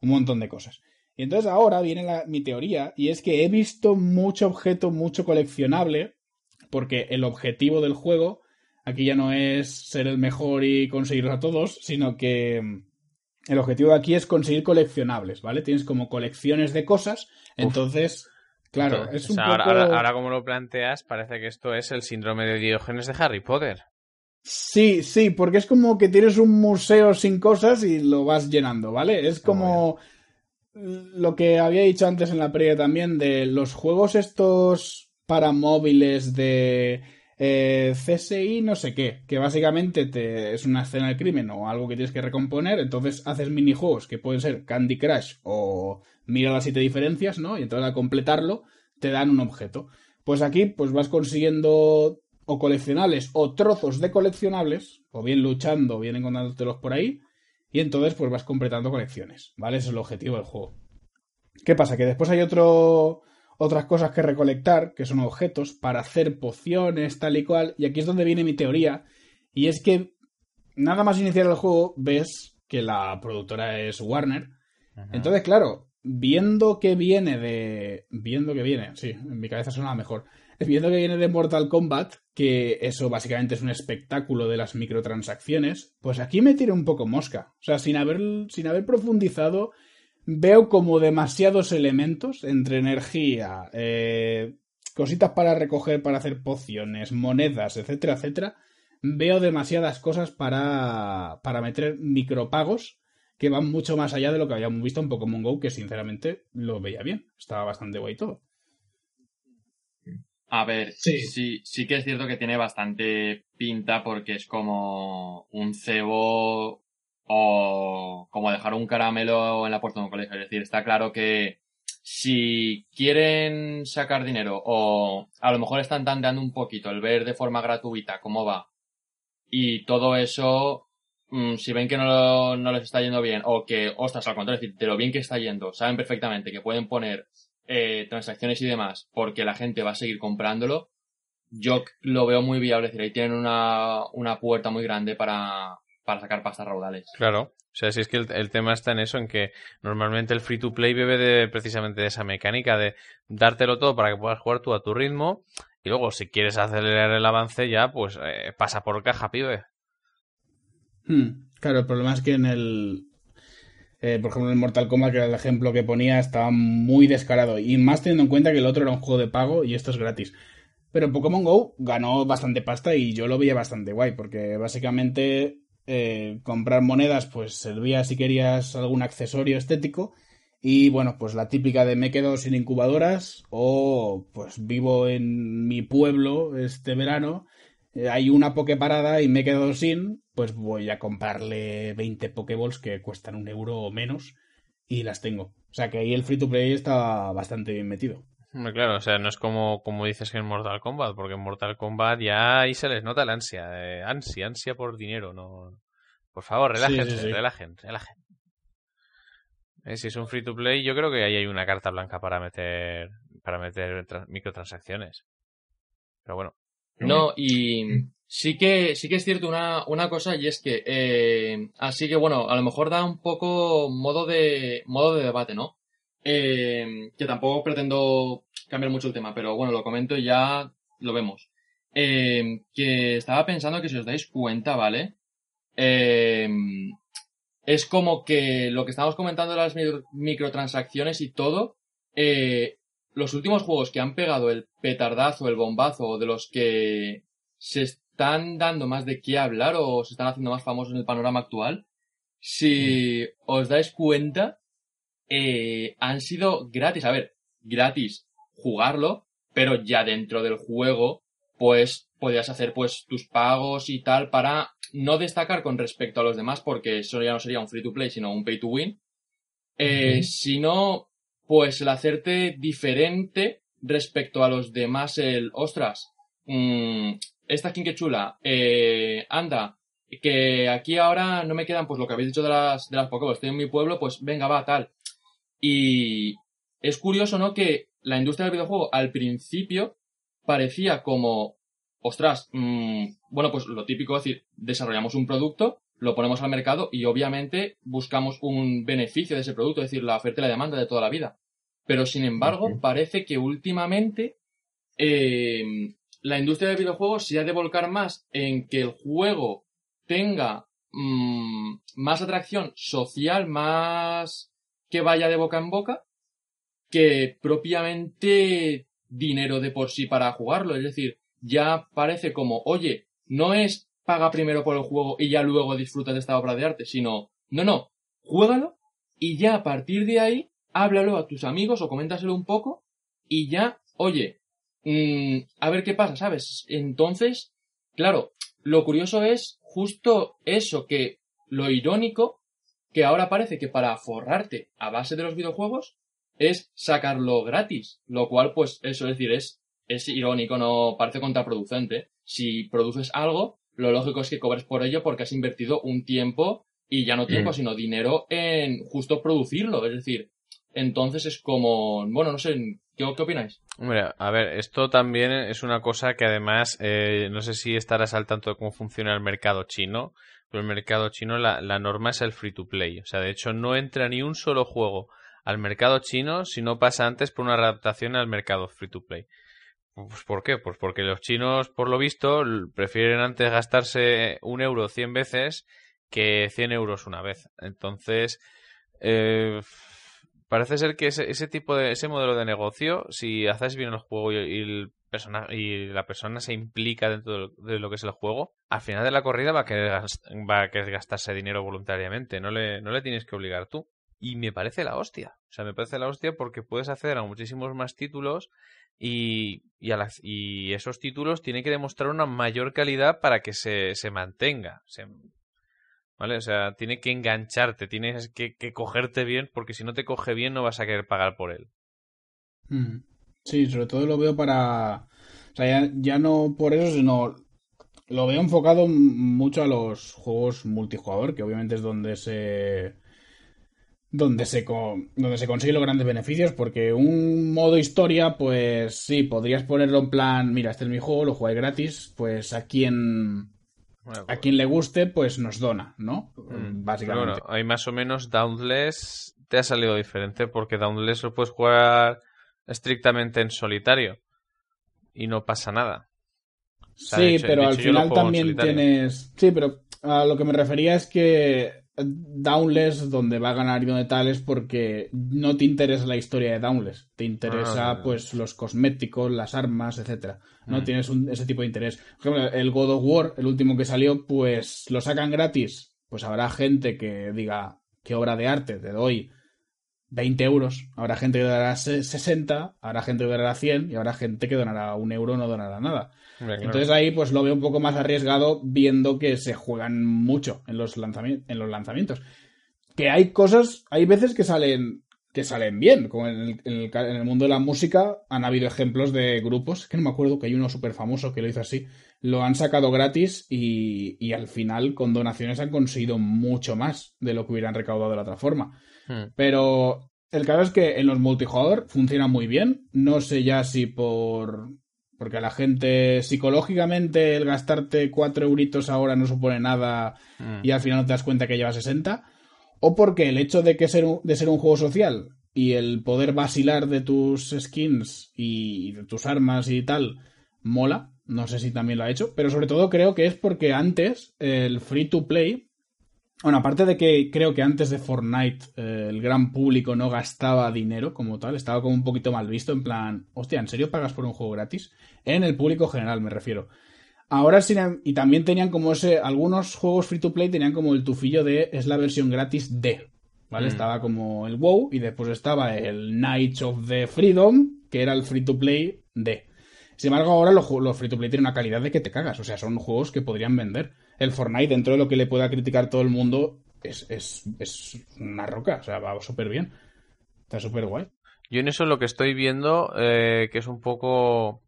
Un montón de cosas. Y entonces ahora viene la, mi teoría, y es que he visto mucho objeto, mucho coleccionable, porque el objetivo del juego aquí ya no es ser el mejor y conseguirlos a todos, sino que el objetivo de aquí es conseguir coleccionables, ¿vale? Tienes como colecciones de cosas, entonces, claro, entonces, es un ahora, poco... ahora, ahora, como lo planteas, parece que esto es el síndrome de Diógenes de Harry Potter. Sí, sí, porque es como que tienes un museo sin cosas y lo vas llenando, ¿vale? Es como lo que había dicho antes en la previa también de los juegos estos para móviles de eh, CSI no sé qué, que básicamente te, es una escena del crimen o algo que tienes que recomponer, entonces haces minijuegos que pueden ser Candy Crush o mira las siete diferencias, ¿no? Y entonces al completarlo te dan un objeto. Pues aquí pues vas consiguiendo o coleccionables o trozos de coleccionables, o bien luchando o bien encontrándotelos por ahí, y entonces pues vas completando colecciones, ¿vale? Ese es el objetivo del juego. ¿Qué pasa? Que después hay otro, otras cosas que recolectar, que son objetos, para hacer pociones, tal y cual, y aquí es donde viene mi teoría, y es que nada más iniciar el juego ves que la productora es Warner, entonces claro, viendo que viene de... viendo que viene, sí, en mi cabeza suena mejor. Viendo que viene de Mortal Kombat, que eso básicamente es un espectáculo de las microtransacciones, pues aquí me tiro un poco mosca. O sea, sin haber, sin haber profundizado, veo como demasiados elementos entre energía, eh, cositas para recoger, para hacer pociones, monedas, etcétera, etcétera. Veo demasiadas cosas para, para meter micropagos que van mucho más allá de lo que habíamos visto en Pokémon Go, que sinceramente lo veía bien. Estaba bastante guay todo. A ver, sí. sí. sí, que es cierto que tiene bastante pinta porque es como un cebo o como dejar un caramelo en la puerta de un colegio. Es decir, está claro que si quieren sacar dinero o a lo mejor están tanteando un poquito el ver de forma gratuita cómo va y todo eso, mm, si ven que no, no les está yendo bien o que, ostras, al contrario, es decir, de lo bien que está yendo, saben perfectamente que pueden poner eh, transacciones y demás porque la gente va a seguir comprándolo, yo lo veo muy viable. Es decir, ahí tienen una, una puerta muy grande para, para sacar pastas raudales. Claro. O sea, si es que el, tema está en eso, en que normalmente el free to play bebe de, precisamente de esa mecánica de dártelo todo para que puedas jugar tú a tu ritmo y luego si quieres acelerar el avance ya, pues eh, pasa por caja, pibe. Hmm. Claro, el problema es que en el, eh, por ejemplo, en Mortal Kombat, que era el ejemplo que ponía, estaba muy descarado. Y más teniendo en cuenta que el otro era un juego de pago y esto es gratis. Pero Pokémon Go ganó bastante pasta y yo lo veía bastante guay, porque básicamente eh, comprar monedas pues servía si querías algún accesorio estético. Y bueno, pues la típica de me quedo sin incubadoras o pues vivo en mi pueblo este verano eh, hay una Poképarada y me he quedado sin, pues voy a comprarle 20 Pokéballs que cuestan un euro o menos y las tengo. O sea que ahí el free to play está bastante bien metido. Claro, o sea, no es como, como dices que en Mortal Kombat, porque en Mortal Kombat ya ahí se les nota la ansia, eh, ansia, ansia por dinero, no. Por favor, relájense, relajen, relajen. Eh, si es un free to play, yo creo que ahí hay una carta blanca para meter, para meter microtransacciones. Pero bueno, no, y sí que, sí que es cierto una, una cosa y es que, eh, así que bueno, a lo mejor da un poco modo de, modo de debate, ¿no? Eh, que tampoco pretendo cambiar mucho el tema, pero bueno, lo comento y ya lo vemos. Eh, que estaba pensando que si os dais cuenta, ¿vale? Eh, es como que lo que estamos comentando de las microtransacciones y todo, eh, los últimos juegos que han pegado el petardazo, el bombazo, de los que se están dando más de qué hablar o se están haciendo más famosos en el panorama actual, si os dais cuenta, eh, han sido gratis. A ver, gratis jugarlo, pero ya dentro del juego, pues podías hacer pues tus pagos y tal para no destacar con respecto a los demás, porque eso ya no sería un free to play, sino un pay to win, eh, sino pues el hacerte diferente respecto a los demás, el, ostras, mmm, esta skin que chula, eh, anda, que aquí ahora no me quedan, pues lo que habéis dicho de las, de las Pokémon, estoy en mi pueblo, pues venga, va, tal. Y es curioso, ¿no? Que la industria del videojuego al principio parecía como, ostras, mmm, bueno, pues lo típico es decir, desarrollamos un producto, lo ponemos al mercado y obviamente buscamos un beneficio de ese producto, es decir, la oferta y la demanda de toda la vida. Pero sin embargo, parece que últimamente eh, la industria del videojuego se ha de volcar más en que el juego tenga mm, más atracción social, más que vaya de boca en boca, que propiamente dinero de por sí para jugarlo. Es decir, ya parece como, oye, no es paga primero por el juego y ya luego disfrutas de esta obra de arte, sino, no, no, juégalo y ya a partir de ahí háblalo a tus amigos o coméntaselo un poco y ya, oye, mm, a ver qué pasa, ¿sabes? Entonces, claro, lo curioso es justo eso, que lo irónico, que ahora parece que para forrarte a base de los videojuegos es sacarlo gratis, lo cual pues eso es decir, es, es irónico, no parece contraproducente. Si produces algo, lo lógico es que cobres por ello porque has invertido un tiempo y ya no tiempo, mm. sino dinero en justo producirlo. Es decir, entonces es como, bueno, no sé, ¿qué, qué opináis? Hombre, a ver, esto también es una cosa que además, eh, no sé si estarás al tanto de cómo funciona el mercado chino, el mercado chino la, la norma es el free to play. O sea, de hecho no entra ni un solo juego al mercado chino si no pasa antes por una adaptación al mercado free to play. Pues ¿Por qué? Pues porque los chinos, por lo visto, prefieren antes gastarse un euro cien veces que cien euros una vez. Entonces, eh, parece ser que ese, ese, tipo de ese modelo de negocio, si haces bien el juego y, el persona, y la persona se implica dentro de lo que es el juego, al final de la corrida va a querer, va a querer gastarse dinero voluntariamente, no le, no le tienes que obligar tú. Y me parece la hostia. O sea, me parece la hostia porque puedes acceder a muchísimos más títulos y, y, a y esos títulos tienen que demostrar una mayor calidad para que se, se mantenga. ¿Vale? O sea, tiene que engancharte, tienes que, cogerte bien, porque si no te coge bien no vas a querer pagar por él. Hmm. Sí, sobre todo lo veo para... O sea, ya, ya no por eso, sino lo veo enfocado mucho a los juegos multijugador, que obviamente es donde se donde se, donde se consiguen los grandes beneficios, porque un modo historia, pues sí, podrías ponerlo en plan, mira, este es mi juego, lo jugué gratis, pues a quien, a pues quien le guste, pues nos dona, ¿no? Mm, Básicamente. Bueno, hay más o menos Dauntless te ha salido diferente, porque Dauntless lo puedes jugar estrictamente en solitario y no pasa nada. sí, pero al final también tienes... Sí, pero a lo que me refería es que Downless donde va a ganar y donde tal es porque no te interesa la historia de Downless, te interesa ah, pues los cosméticos, las armas, etcétera. No mm. tienes ese tipo de interés. Por ejemplo, el God of War, el último que salió, pues lo sacan gratis. Pues habrá gente que diga qué obra de arte, te doy 20 euros, habrá gente que donará 60, habrá gente que donará 100 y habrá gente que donará un euro no donará nada. Entonces ahí pues lo veo un poco más arriesgado viendo que se juegan mucho en los, en los lanzamientos. Que hay cosas, hay veces que salen que salen bien, como en el, en el, mundo de la música han habido ejemplos de grupos, que no me acuerdo que hay uno súper famoso que lo hizo así, lo han sacado gratis y, y, al final con donaciones han conseguido mucho más de lo que hubieran recaudado de la otra forma. Hmm. Pero el caso es que en los multijugador funciona muy bien, no sé ya si por porque a la gente, psicológicamente, el gastarte cuatro euritos ahora no supone nada mm. y al final no te das cuenta que lleva 60. O porque el hecho de, que ser un, de ser un juego social y el poder vacilar de tus skins y de tus armas y tal mola. No sé si también lo ha hecho, pero sobre todo creo que es porque antes el free to play bueno, aparte de que creo que antes de Fortnite eh, el gran público no gastaba dinero como tal, estaba como un poquito mal visto, en plan, hostia, ¿en serio pagas por un juego gratis? En el público general me refiero. Ahora sí, y también tenían como ese, algunos juegos free to play tenían como el tufillo de, es la versión gratis de, ¿vale? Mm. Estaba como el WoW y después estaba el Knights of the Freedom, que era el free to play de. Sin embargo, ahora los, los free to play tienen una calidad de que te cagas, o sea, son juegos que podrían vender el Fortnite, dentro de lo que le pueda criticar todo el mundo, es, es, es una roca. O sea, va súper bien. Está súper guay. Yo en eso lo que estoy viendo, eh, que es un poco...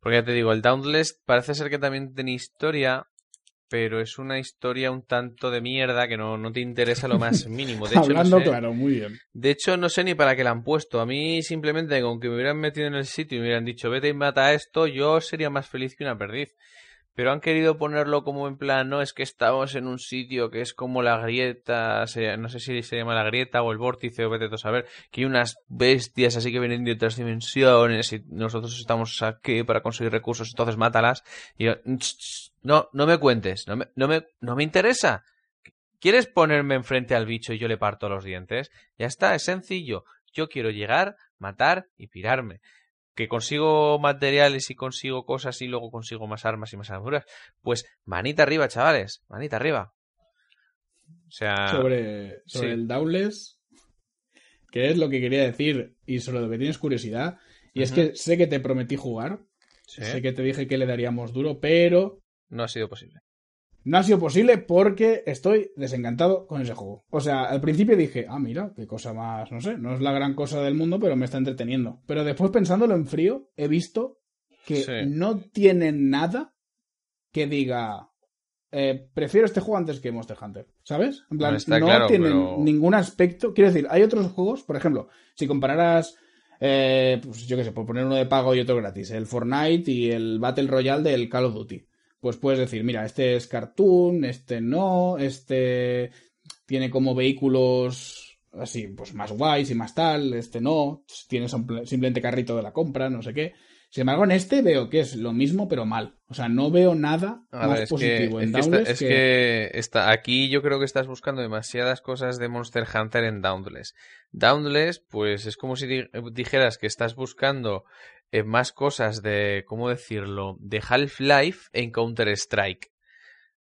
Porque ya te digo, el Dauntless parece ser que también tiene historia, pero es una historia un tanto de mierda que no, no te interesa lo más [laughs] mínimo. De hecho, Hablando claro, muy bien. De hecho, no sé ni para qué la han puesto. A mí simplemente con que me hubieran metido en el sitio y me hubieran dicho vete y mata esto, yo sería más feliz que una perdiz pero han querido ponerlo como en plan, no, es que estamos en un sitio que es como la grieta, no sé si se llama la grieta o el vórtice o vete a saber, que hay unas bestias así que vienen de otras dimensiones y nosotros estamos aquí para conseguir recursos, entonces mátalas. Y yo, no, no me cuentes, no me, no me, no me interesa. ¿Quieres ponerme enfrente al bicho y yo le parto los dientes? Ya está, es sencillo. Yo quiero llegar, matar y pirarme. Que consigo materiales y consigo cosas y luego consigo más armas y más armaduras. Pues manita arriba, chavales, manita arriba. O sea, Sobre, sobre sí. el Dauntless, que es lo que quería decir y sobre lo que tienes curiosidad. Y es que sé que te prometí jugar, sí, sé que te dije que le daríamos duro, pero no ha sido posible. No ha sido posible porque estoy desencantado con ese juego. O sea, al principio dije, ah, mira, qué cosa más, no sé, no es la gran cosa del mundo, pero me está entreteniendo. Pero después pensándolo en frío, he visto que Sí. no tiene nada que diga, eh, prefiero este juego antes que Monster Hunter, ¿sabes? En plan, No, no claro, tienen pero- ningún aspecto. Quiero decir, hay otros juegos, por ejemplo, si compararas, eh, pues yo qué sé, por poner uno de pago y otro gratis, el Fortnite y el Battle Royale del Call of Duty. Pues puedes decir, mira, este es cartoon, este no, este tiene como vehículos así, pues más guays y más tal, este no, tiene simple- simplemente carrito de la compra, no sé qué. Sin embargo, en este veo que es lo mismo, pero mal. O sea, no veo nada A más ver, es que, positivo en es que, está- es que- está, aquí yo creo que estás buscando demasiadas cosas de Monster Hunter en Dauntless. Dauntless, pues es como si di- dijeras que estás buscando eh, más cosas de, ¿cómo decirlo?, de Half-Life en Counter-Strike.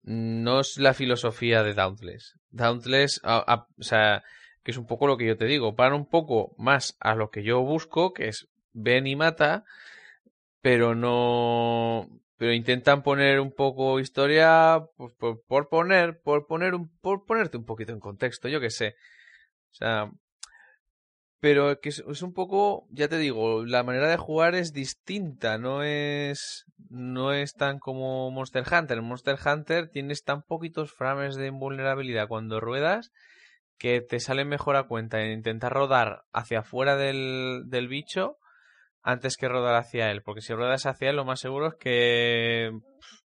No es la filosofía de Dauntless. Dauntless, o sea, que es un poco lo que yo te digo, para un poco más a lo que yo busco, que es ven y mata, pero no pero intentan poner un poco historia pues, por, por poner por poner un por ponerte un poquito en contexto yo que sé o sea pero que es, un poco ya te digo la manera de jugar es distinta no es no es tan como Monster Hunter. En Monster Hunter tienes tan poquitos frames de invulnerabilidad cuando ruedas que te sale mejor a cuenta en intentar rodar hacia afuera del, del bicho antes que rodar hacia él, porque si ruedas hacia él lo más seguro es que,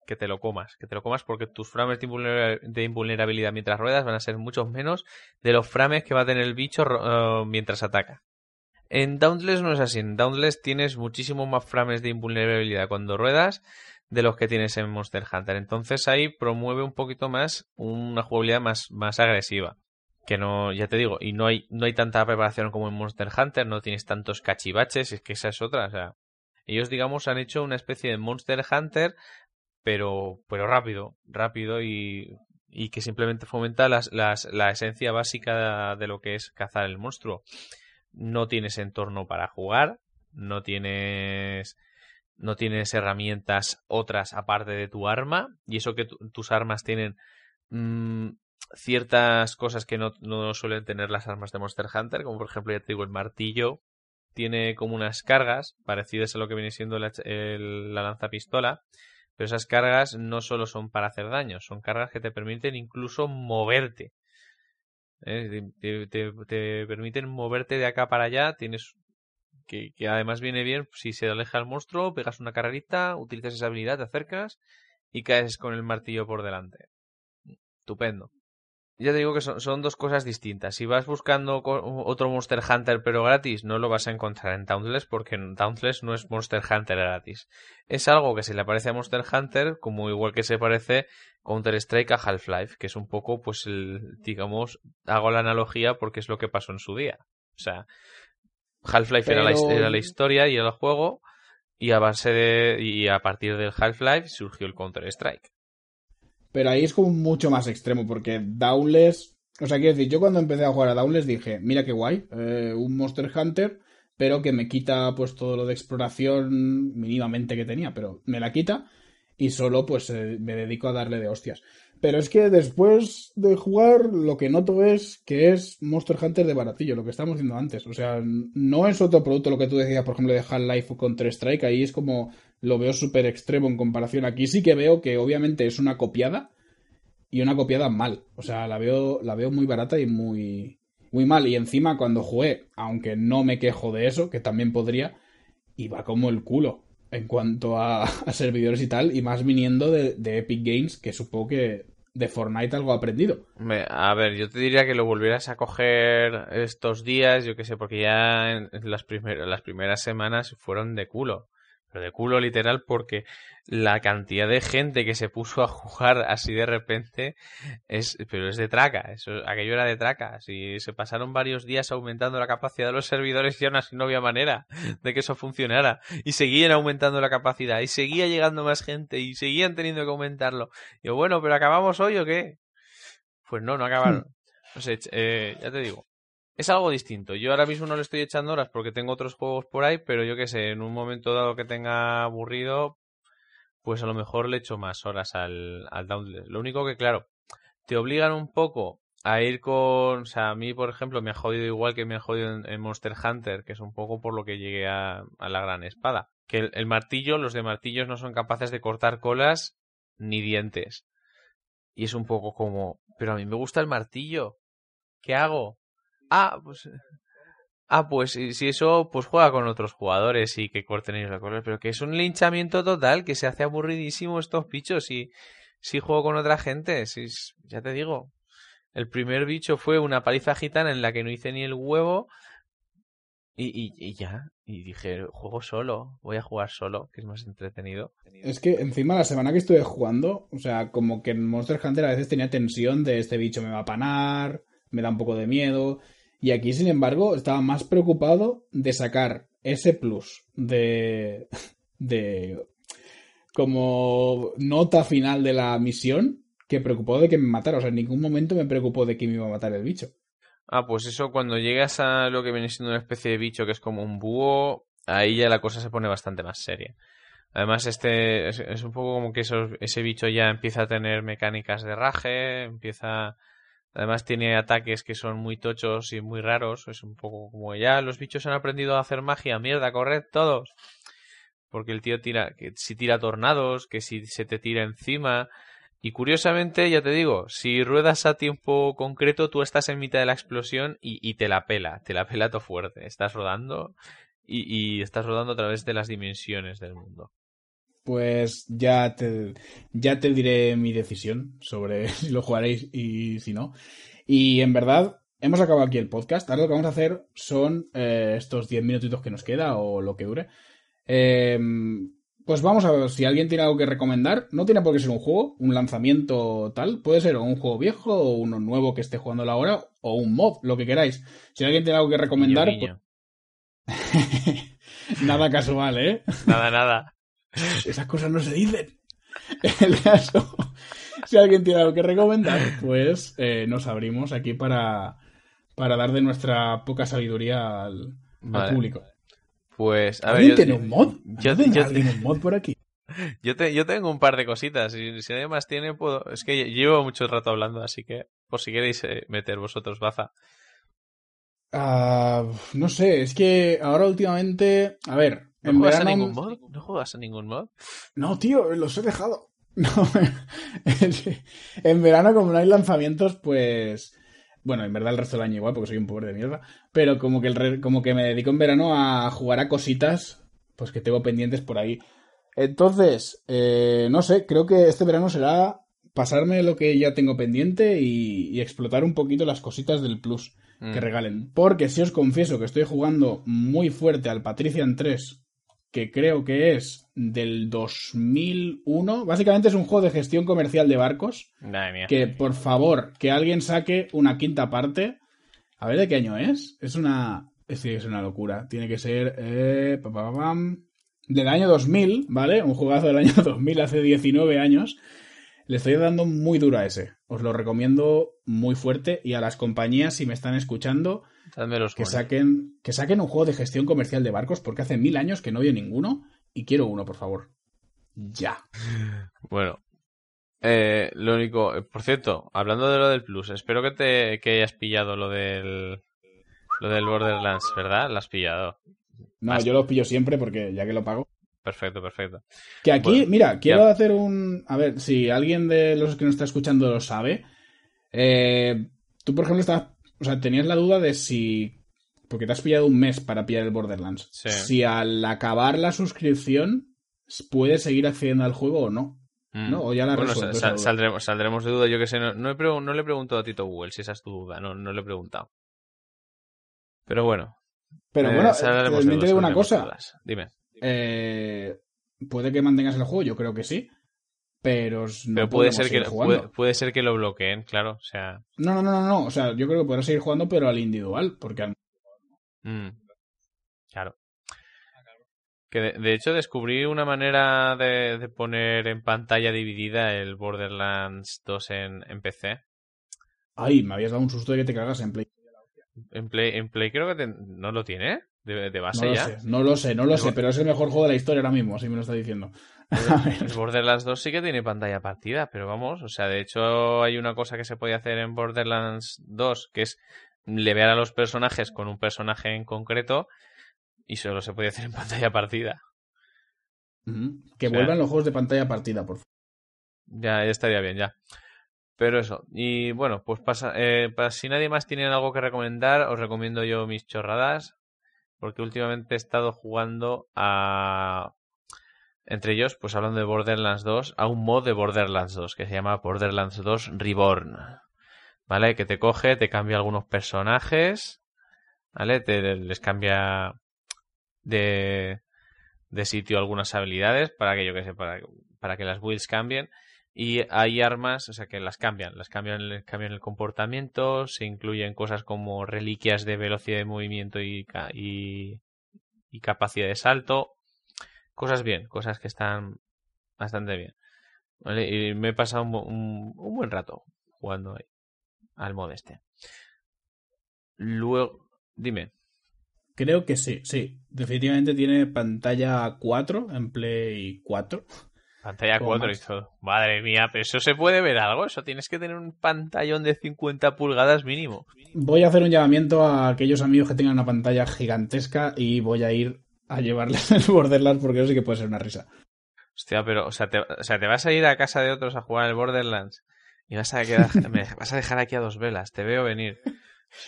que te lo comas, que te lo comas porque tus frames de, invulnera- de invulnerabilidad mientras ruedas van a ser muchos menos de los frames que va a tener el bicho eh, mientras ataca. En Dauntless no es así, en Dauntless tienes muchísimo más frames de invulnerabilidad cuando ruedas de los que tienes en Monster Hunter, entonces ahí promueve un poquito más una jugabilidad más, más agresiva que no, ya te digo, y no hay, no hay tanta preparación como en Monster Hunter, no tienes tantos cachivaches, es que esa es otra, o sea, ellos digamos han hecho una especie de Monster Hunter, pero, pero rápido, rápido y, y que simplemente fomenta las, las, la esencia básica de lo que es cazar el monstruo. No tienes entorno para jugar, no tienes no tienes herramientas otras aparte de tu arma y eso que tu- tus armas tienen mm, ciertas cosas que no, no suelen tener las armas de Monster Hunter, como por ejemplo, ya te digo, el martillo tiene como unas cargas parecidas a lo que viene siendo la, la lanzapistola, pero esas cargas no solo son para hacer daño, son cargas que te permiten incluso moverte. ¿eh? Te, te- te permiten moverte de acá para allá, tienes que, que además viene bien si se aleja el monstruo, pegas una carrerita, utilizas esa habilidad, te acercas y caes con el martillo por delante. Estupendo. Ya te digo que son, son dos cosas distintas. Si vas buscando otro Monster Hunter pero gratis, no lo vas a encontrar en Dauntless porque en Dauntless no es Monster Hunter gratis. Es algo que se le parece a Monster Hunter como igual que se parece Counter Strike a Half-Life, que es un poco, pues, el, digamos, hago la analogía porque es lo que pasó en su día. O sea, Half-Life era, Pero- era la historia y era el juego y a base de y a partir del Half-Life surgió el Counter Strike. Pero ahí es como mucho más extremo, porque Dauntless. O sea, quiero decir, yo cuando empecé a jugar a Dauntless dije, mira qué guay, eh, un Monster Hunter, pero que me quita pues todo lo de exploración mínimamente que tenía, pero me la quita y solo pues eh, me dedico a darle de hostias. Pero es que después de jugar, lo que noto es que es Monster Hunter de baratillo, lo que estamos diciendo antes. O sea, no es otro producto lo que tú decías, por ejemplo, de Half-Life o Counter-Strike. Ahí es como lo veo súper extremo en comparación. Aquí sí que veo que obviamente es una copiada y una copiada mal. O sea, la veo, la veo muy barata y muy, muy mal. Y encima cuando jugué, aunque no me quejo de eso, que también podría, iba como el culo en cuanto a, [laughs] a servidores y tal, y más viniendo de, de Epic Games, que supongo que de Fortnite algo aprendido. A ver, yo te diría que lo volvieras a coger estos días, yo qué sé, porque ya las, primer- las primeras semanas fueron de culo. Pero de culo literal porque la cantidad de gente que se puso a jugar así de repente es pero es de traca eso aquello era de traca. Si se pasaron varios días aumentando la capacidad de los servidores y aún así no había manera de que eso funcionara. Y seguían aumentando la capacidad y seguía llegando más gente y seguían teniendo que aumentarlo. Yo, bueno pero acabamos hoy o qué pues no no acabaron. No sé eh, ya te digo es algo distinto. Yo ahora mismo no le estoy echando horas porque tengo otros juegos por ahí, pero yo que sé, en un momento dado que tenga aburrido, pues a lo mejor le echo más horas al, al. Lo único que, claro, te obligan un poco a ir con... O sea, a mí, por ejemplo, me ha jodido igual que me ha jodido en, Monster Hunter, que es un poco por lo que llegué a, a la gran espada. Que el, el martillo, los de martillos no son capaces de cortar colas ni dientes. Y es un poco como, pero a mí me gusta el martillo. ¿Qué hago? Ah, pues... Ah, pues si eso, pues juega con otros jugadores y que corten ellos la cosa. Pero que es un linchamiento total, que se hace aburridísimo estos bichos y si juego con otra gente. Si, ya te digo, el primer bicho fue una paliza gitana en la que no hice ni el huevo y, y, y, ya. Y dije, juego solo, voy a jugar solo, que es más entretenido. Es que encima la semana que estuve jugando, o sea, como que en Monster Hunter a veces tenía tensión de este bicho me va a panar, me da un poco de miedo. Y aquí, sin embargo, estaba más preocupado de sacar ese plus de. de. como nota final de la misión que preocupado de que me matara. O sea, en ningún momento me preocupó de que me iba a matar el bicho. Ah, pues eso, cuando llegas a lo que viene siendo una especie de bicho que es como un búho, ahí ya la cosa se pone bastante más seria. Además, este es, un poco como que ese bicho ya empieza a tener mecánicas de raje, empieza Además tiene ataques que son muy tochos y muy raros. Es un poco como ya los bichos han aprendido a hacer magia. Mierda, corred todos. Porque el tío tira, que si tira tornados, que si se te tira encima. Y curiosamente, ya te digo, si ruedas a tiempo concreto, tú estás en mitad de la explosión y, te la pela, te la pela todo fuerte. Estás rodando y, y estás rodando a través de las dimensiones del mundo pues ya te, ya te diré mi decisión sobre [laughs] si lo jugaréis y si no. Y en verdad, hemos acabado aquí el podcast. Ahora lo que vamos a hacer son eh, estos 10 minutitos que nos queda o lo que dure. Em, pues vamos a ver si alguien tiene algo que recomendar. No tiene por qué ser un juego, un lanzamiento tal. Puede ser un juego viejo o uno nuevo que esté jugando ahora o un mod, lo que queráis. Si alguien tiene algo que recomendar. Pues [laughs] nada casual, ¿eh? Nada, nada. Esas cosas no se dicen. En [laughs] el caso, si alguien tiene algo que recomendar, pues eh, nos abrimos aquí para, para dar de nuestra poca sabiduría al, público. Pues, a ver. Yo, tiene un mod? Yo, ¿Alguien un mod por aquí? [laughs] Yo, te, yo tengo un par de cositas. Y si nadie más tiene, puedo. Es que llevo mucho rato hablando, así que por si queréis eh, meter vosotros baza. Ah, no sé, es que ahora últimamente. A ver, ¿No juegas a ningún mod? ¿No juegas a ningún mod? No, tío, los he dejado. [laughs] No, en verano, como no hay lanzamientos, pues. Bueno, en verdad el resto del año igual, porque soy un pobre de mierda. Pero como que, el como que me dedico en verano a jugar a cositas, pues que tengo pendientes por ahí. Entonces, eh, no sé, creo que este verano será pasarme lo que ya tengo pendiente y, explotar un poquito las cositas del plus que mm. regalen. Porque si os confieso que estoy jugando muy fuerte al Patrician 3 que creo que es del 2001. Básicamente es un juego de gestión comercial de barcos. Que por favor, que alguien saque una quinta parte. A ver de qué año es. Es una. Es, es una locura. Tiene que ser. Eh, del año 2000, ¿vale? Un jugazo del año [laughs] 2000, hace 19 años. Le estoy dando muy duro a ese. Os lo recomiendo muy fuerte. Y a las compañías, si me están escuchando, que saquen, que saquen un juego de gestión comercial de barcos, porque hace mil años que no veo ninguno y quiero uno, por favor. Ya. [laughs] Bueno. Eh, lo único, por cierto, hablando de lo del Plus, espero que te que hayas pillado lo del lo del Borderlands, ¿verdad? Lo has pillado. No, yo lo pillo siempre porque ya que lo pago. Perfecto, perfecto. Que aquí, mira, quiero hacer un. A ver, si alguien de los que nos está escuchando lo sabe. Eh, tú, por ejemplo, estás o sea, tenías la duda de si. Porque te has pillado un mes para pillar el Borderlands. Si al acabar la suscripción puedes seguir accediendo al juego o no. Mm. ¿no? O ya la bueno, saldremos, saldremos de duda. Yo que sé, no, no, le he preguntado a Tito Google si esa es tu duda. No, no le he preguntado. Pero bueno. Pero bueno, eh, te digo una cosa. Dime. Eh, puede que mantengas el juego, yo creo que sí. Pero, no pero puede ser, que, puede, puede, ser que lo bloqueen, claro. O sea... No, no, no, no, no. O sea, yo creo que podrás seguir jugando, pero al individual. Porque al... Mm. Claro. Que de, hecho descubrí una manera de, poner en pantalla dividida el Borderlands 2 en, en, PC. Ay, me habías dado un susto de que te cagas en Play. En Play, en Play creo que no lo tiene, de, de base no ya. Sé, no lo sé, no lo sé, pero es el mejor juego de la historia ahora mismo, así me lo está diciendo. [laughs] Borderlands 2 sí que tiene pantalla partida, pero vamos, o sea, de hecho hay una cosa que se puede hacer en Borderlands 2 que es levear a los personajes con un personaje en concreto y solo se puede hacer en [laughs] pantalla partida. Que vuelvan los juegos de pantalla partida, por favor. Ya, ya estaría bien, ya. Pero eso, y bueno, pues pasa, eh, si nadie más tiene algo que recomendar, os recomiendo yo mis chorradas, porque últimamente he estado jugando a... Entre ellos, pues hablando de Borderlands 2, a un mod de Borderlands 2 que se llama Borderlands 2 Reborn. ¿Vale? Que te coge, te cambia algunos personajes, ¿vale? Te, les cambia de, de sitio algunas habilidades para que yo que sé, para, para que las builds cambien. Y hay armas, o sea, que las cambian, las cambian, cambian el comportamiento, se incluyen cosas como reliquias de velocidad de movimiento y, y, y capacidad de salto. Cosas bien, cosas que están bastante bien. Y me he pasado un, buen rato jugando ahí, al mod este. Luego, dime. Creo que sí, sí. Definitivamente tiene pantalla 4 en Play 4. Pantalla 4 y todo. Madre mía, pero eso se puede ver algo. Eso tienes que tener un pantallón de 50 pulgadas mínimo. Voy a hacer un llamamiento a aquellos amigos que tengan una pantalla gigantesca y voy a ir a llevarles [laughs] el Borderlands porque eso sí que puede ser una risa. Hostia, pero, o sea, te, o sea, te vas a ir a casa de otros a jugar el Borderlands y vas a, quedar, [laughs] me vas a dejar aquí a dos velas. Te veo venir.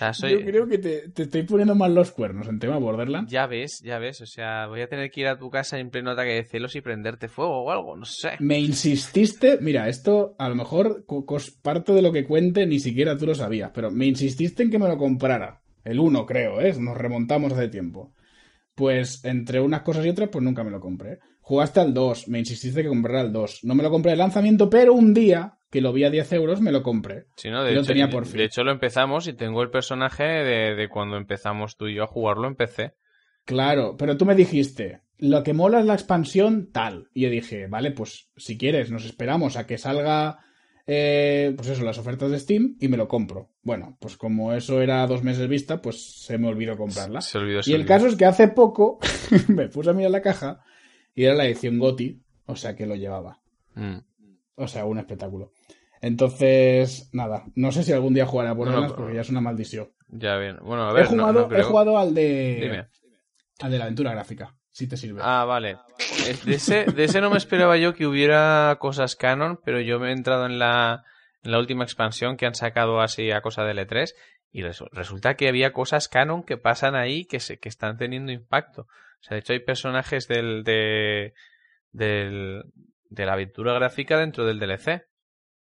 Yo creo que te, estoy poniendo mal los cuernos en tema Borderlands. Ya ves, ya ves. O sea, voy a tener que ir a tu casa en pleno ataque de celos y prenderte fuego o algo, no sé. Me insististe, mira, esto a lo mejor parte de lo que cuente ni siquiera tú lo sabías, pero me insististe en que me lo comprara. El uno, creo, ¿eh? Nos remontamos hace tiempo. Pues entre unas cosas y otras, pues nunca me lo compré. Jugaste al 2, me insististe que comprara el 2. No me lo compré de lanzamiento, pero un día que lo vi a 10 euros, me lo compré. Sí, no, de, hecho, tenía por fin. de hecho, lo empezamos y tengo el personaje de, cuando empezamos tú y yo a jugarlo en PC. Claro, pero tú me dijiste, lo que mola es la expansión tal. Y yo dije, vale, pues si quieres, nos esperamos a que salga, eh, pues eso, las ofertas de Steam y me lo compro. Bueno, pues como eso era dos meses vista, pues se me olvidó comprarla. Se olvidó, y el caso es que hace poco [laughs] me puse a mirar la caja y era la edición GOTI, o sea que lo llevaba. Mm. O sea, un espectáculo. Entonces, nada, no sé si algún día jugaré a Borderlands porque ya es una maldición. Ya bien. Bueno, a ver, he jugado, he jugado al de Dime. al de la aventura gráfica, si te sirve. Ah, vale. De ese, de ese no me esperaba yo que hubiera cosas canon, pero yo me he entrado en la, en la última expansión que han sacado así a cosa de L3 y resulta que había cosas canon que pasan ahí que, se, que están teniendo impacto. O sea, de hecho hay personajes del, de, del, de la aventura gráfica dentro del DLC.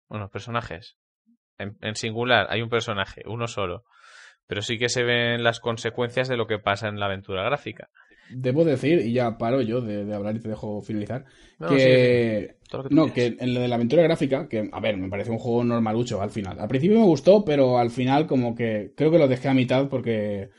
Bueno, personajes. En, singular, hay un personaje, uno solo. Pero sí que se ven las consecuencias de lo que pasa en la aventura gráfica. Debo decir, y ya paro yo de, hablar y te dejo finalizar, que, no, que en lo de la aventura gráfica, que a ver, me parece un juego normalucho al final. Al principio me gustó, pero al final como que creo que lo dejé a mitad porque,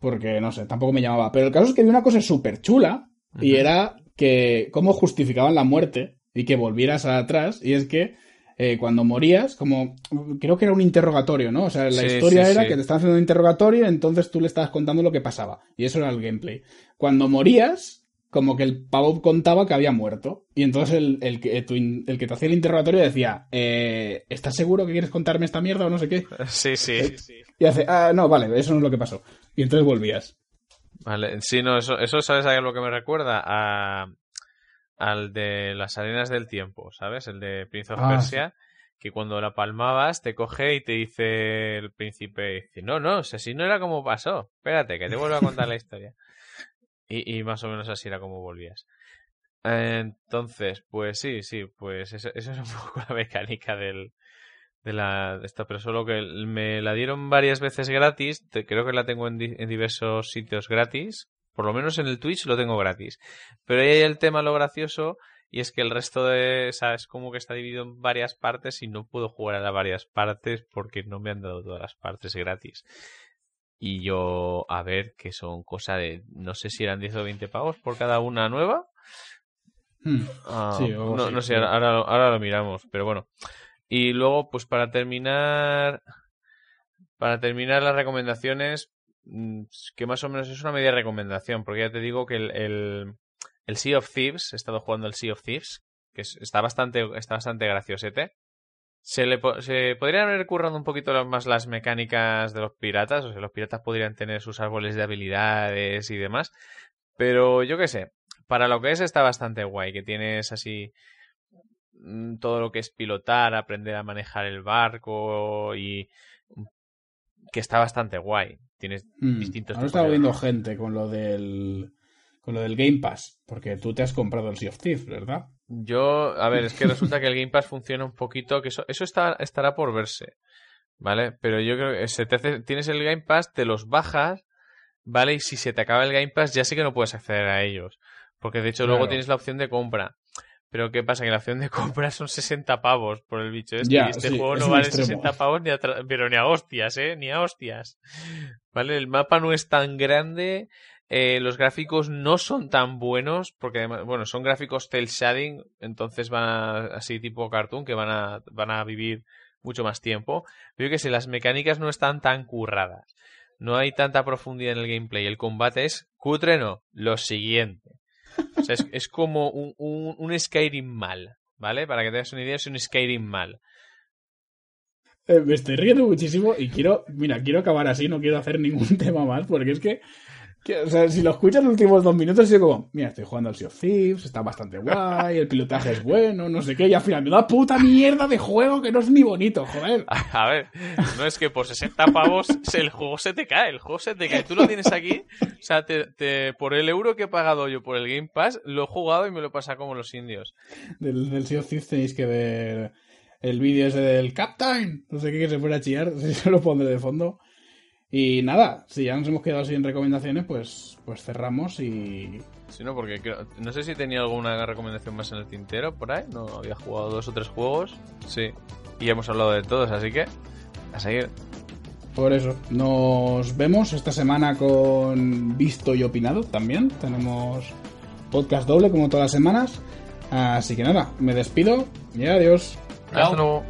porque no sé, tampoco me llamaba. Pero el caso es que vi una cosa súper chula y era que cómo justificaban la muerte y que volvieras atrás, y es que eh, cuando morías, como creo que era un interrogatorio, ¿no? O sea, la historia era que te estaban haciendo un interrogatorio, entonces tú le estabas contando lo que pasaba. Y eso era el gameplay. Cuando morías, como que el pavo contaba que había muerto. Y entonces el, el, que, el que te hacía el interrogatorio decía, eh, ¿estás seguro que quieres contarme esta mierda o no sé qué? [laughs] Sí, sí. Eh, y hace, ah, no, vale, eso no es lo que pasó. Y entonces volvías. Vale, sí, no, eso, eso ¿sabes a lo que me recuerda? A, al de las arenas del tiempo, ¿sabes? El de Prince of ah, Persia, que cuando la palmabas te coge y te dice el príncipe, dice, no, no, si no era como pasó, espérate, que te vuelvo a contar la historia. [laughs] Y, y más o menos así era como volvías. Entonces, pues sí, sí, pues eso, eso es un [laughs] poco la mecánica del, de la de esta, pero solo que me la dieron varias veces gratis, creo que la tengo en, en diversos sitios gratis, Por lo menos en el Twitch lo tengo gratis. Pero ahí hay el tema lo gracioso y es que el resto de, es como que está dividido en varias partes y no puedo jugar a las varias partes porque no me han dado todas las partes gratis. Y yo, a ver, que son cosa de, no sé si eran 10 o 20 pavos por cada una nueva. Hmm. Ah, Sí, no, sí, no sé, sí. ahora, ahora lo miramos, pero bueno. Y luego, pues para terminar, para terminar las recomendaciones, que más o menos es una media recomendación, porque ya te digo que el, el, Sea of Thieves, he estado jugando el Sea of Thieves, que es- está bastante, está bastante graciosete. Se le se podrían haber currado un poquito más las mecánicas de los piratas, o sea, los piratas podrían tener sus árboles de habilidades y demás, pero yo qué sé, para lo que es está bastante guay, que tienes así mm, todo lo que es pilotar, aprender a manejar el barco y mm, que está bastante guay. Tienes Hmm. distintos Ahora estaba viendo gente con lo del con lo del Game Pass, porque tú te has comprado el Sea of Thieves, ¿verdad? Yo, a ver, es que resulta que el Game Pass funciona un poquito, que eso, eso está, estará por verse, ¿vale? Pero yo creo que se te hace- tienes el Game Pass, te los bajas, ¿vale? Y si se te acaba el Game Pass, ya sí que no puedes acceder a ellos. Porque de hecho luego tienes la opción de compra. Pero ¿qué pasa? Que la opción de [laughs] compra son 60 pavos por el bicho este. Ya, y este sí, juego no vale extremo. 60 pavos ni a pero ni a hostias, ¿eh? Ni a hostias. ¿Vale? El mapa no es tan grande. eh, los gráficos no son tan buenos. Porque además, bueno, son gráficos cel shading. Entonces van a, así tipo cartoon que van a, van a vivir mucho más tiempo. Pero yo que sé, las mecánicas no están tan curradas. No hay tanta profundidad en el gameplay. El combate es cutre, no. Lo siguiente. O sea, es, como un, un, un Skyrim mal, ¿vale? Para que te hagas una idea, es un Skyrim mal. Eh, me estoy riendo muchísimo y quiero, mira, quiero acabar así, no quiero hacer ningún [laughs] tema más, porque es que, o sea, si lo escuchas los últimos dos minutos, yo como, mira, estoy jugando al Sea of Thieves, está bastante guay, el pilotaje es bueno, no sé qué, y al final me da puta mierda de juego que no es ni bonito, joder. A ver, no es que por 60 pavos el juego se te cae, el juego se te cae. Tú lo tienes aquí, o sea, te, te- por el euro que he pagado yo por el Game Pass, lo he jugado y me lo he pasado como los indios. Del, del Sea of Thieves tenéis que ver el vídeo ese del Captain, no sé qué, que se fuera a chillar, [laughs] se lo pondré de fondo. Y nada, si ya nos hemos quedado sin recomendaciones, pues, pues cerramos y, Si no, porque creo- no sé si tenía alguna recomendación más en el tintero por ahí. No había jugado dos o tres juegos. Sí. Y hemos hablado de todos, así que a seguir. Por eso, nos vemos esta semana con Visto y Opinado también. Tenemos podcast doble como todas las semanas. Así que nada, me despido y adiós. Hasta luego.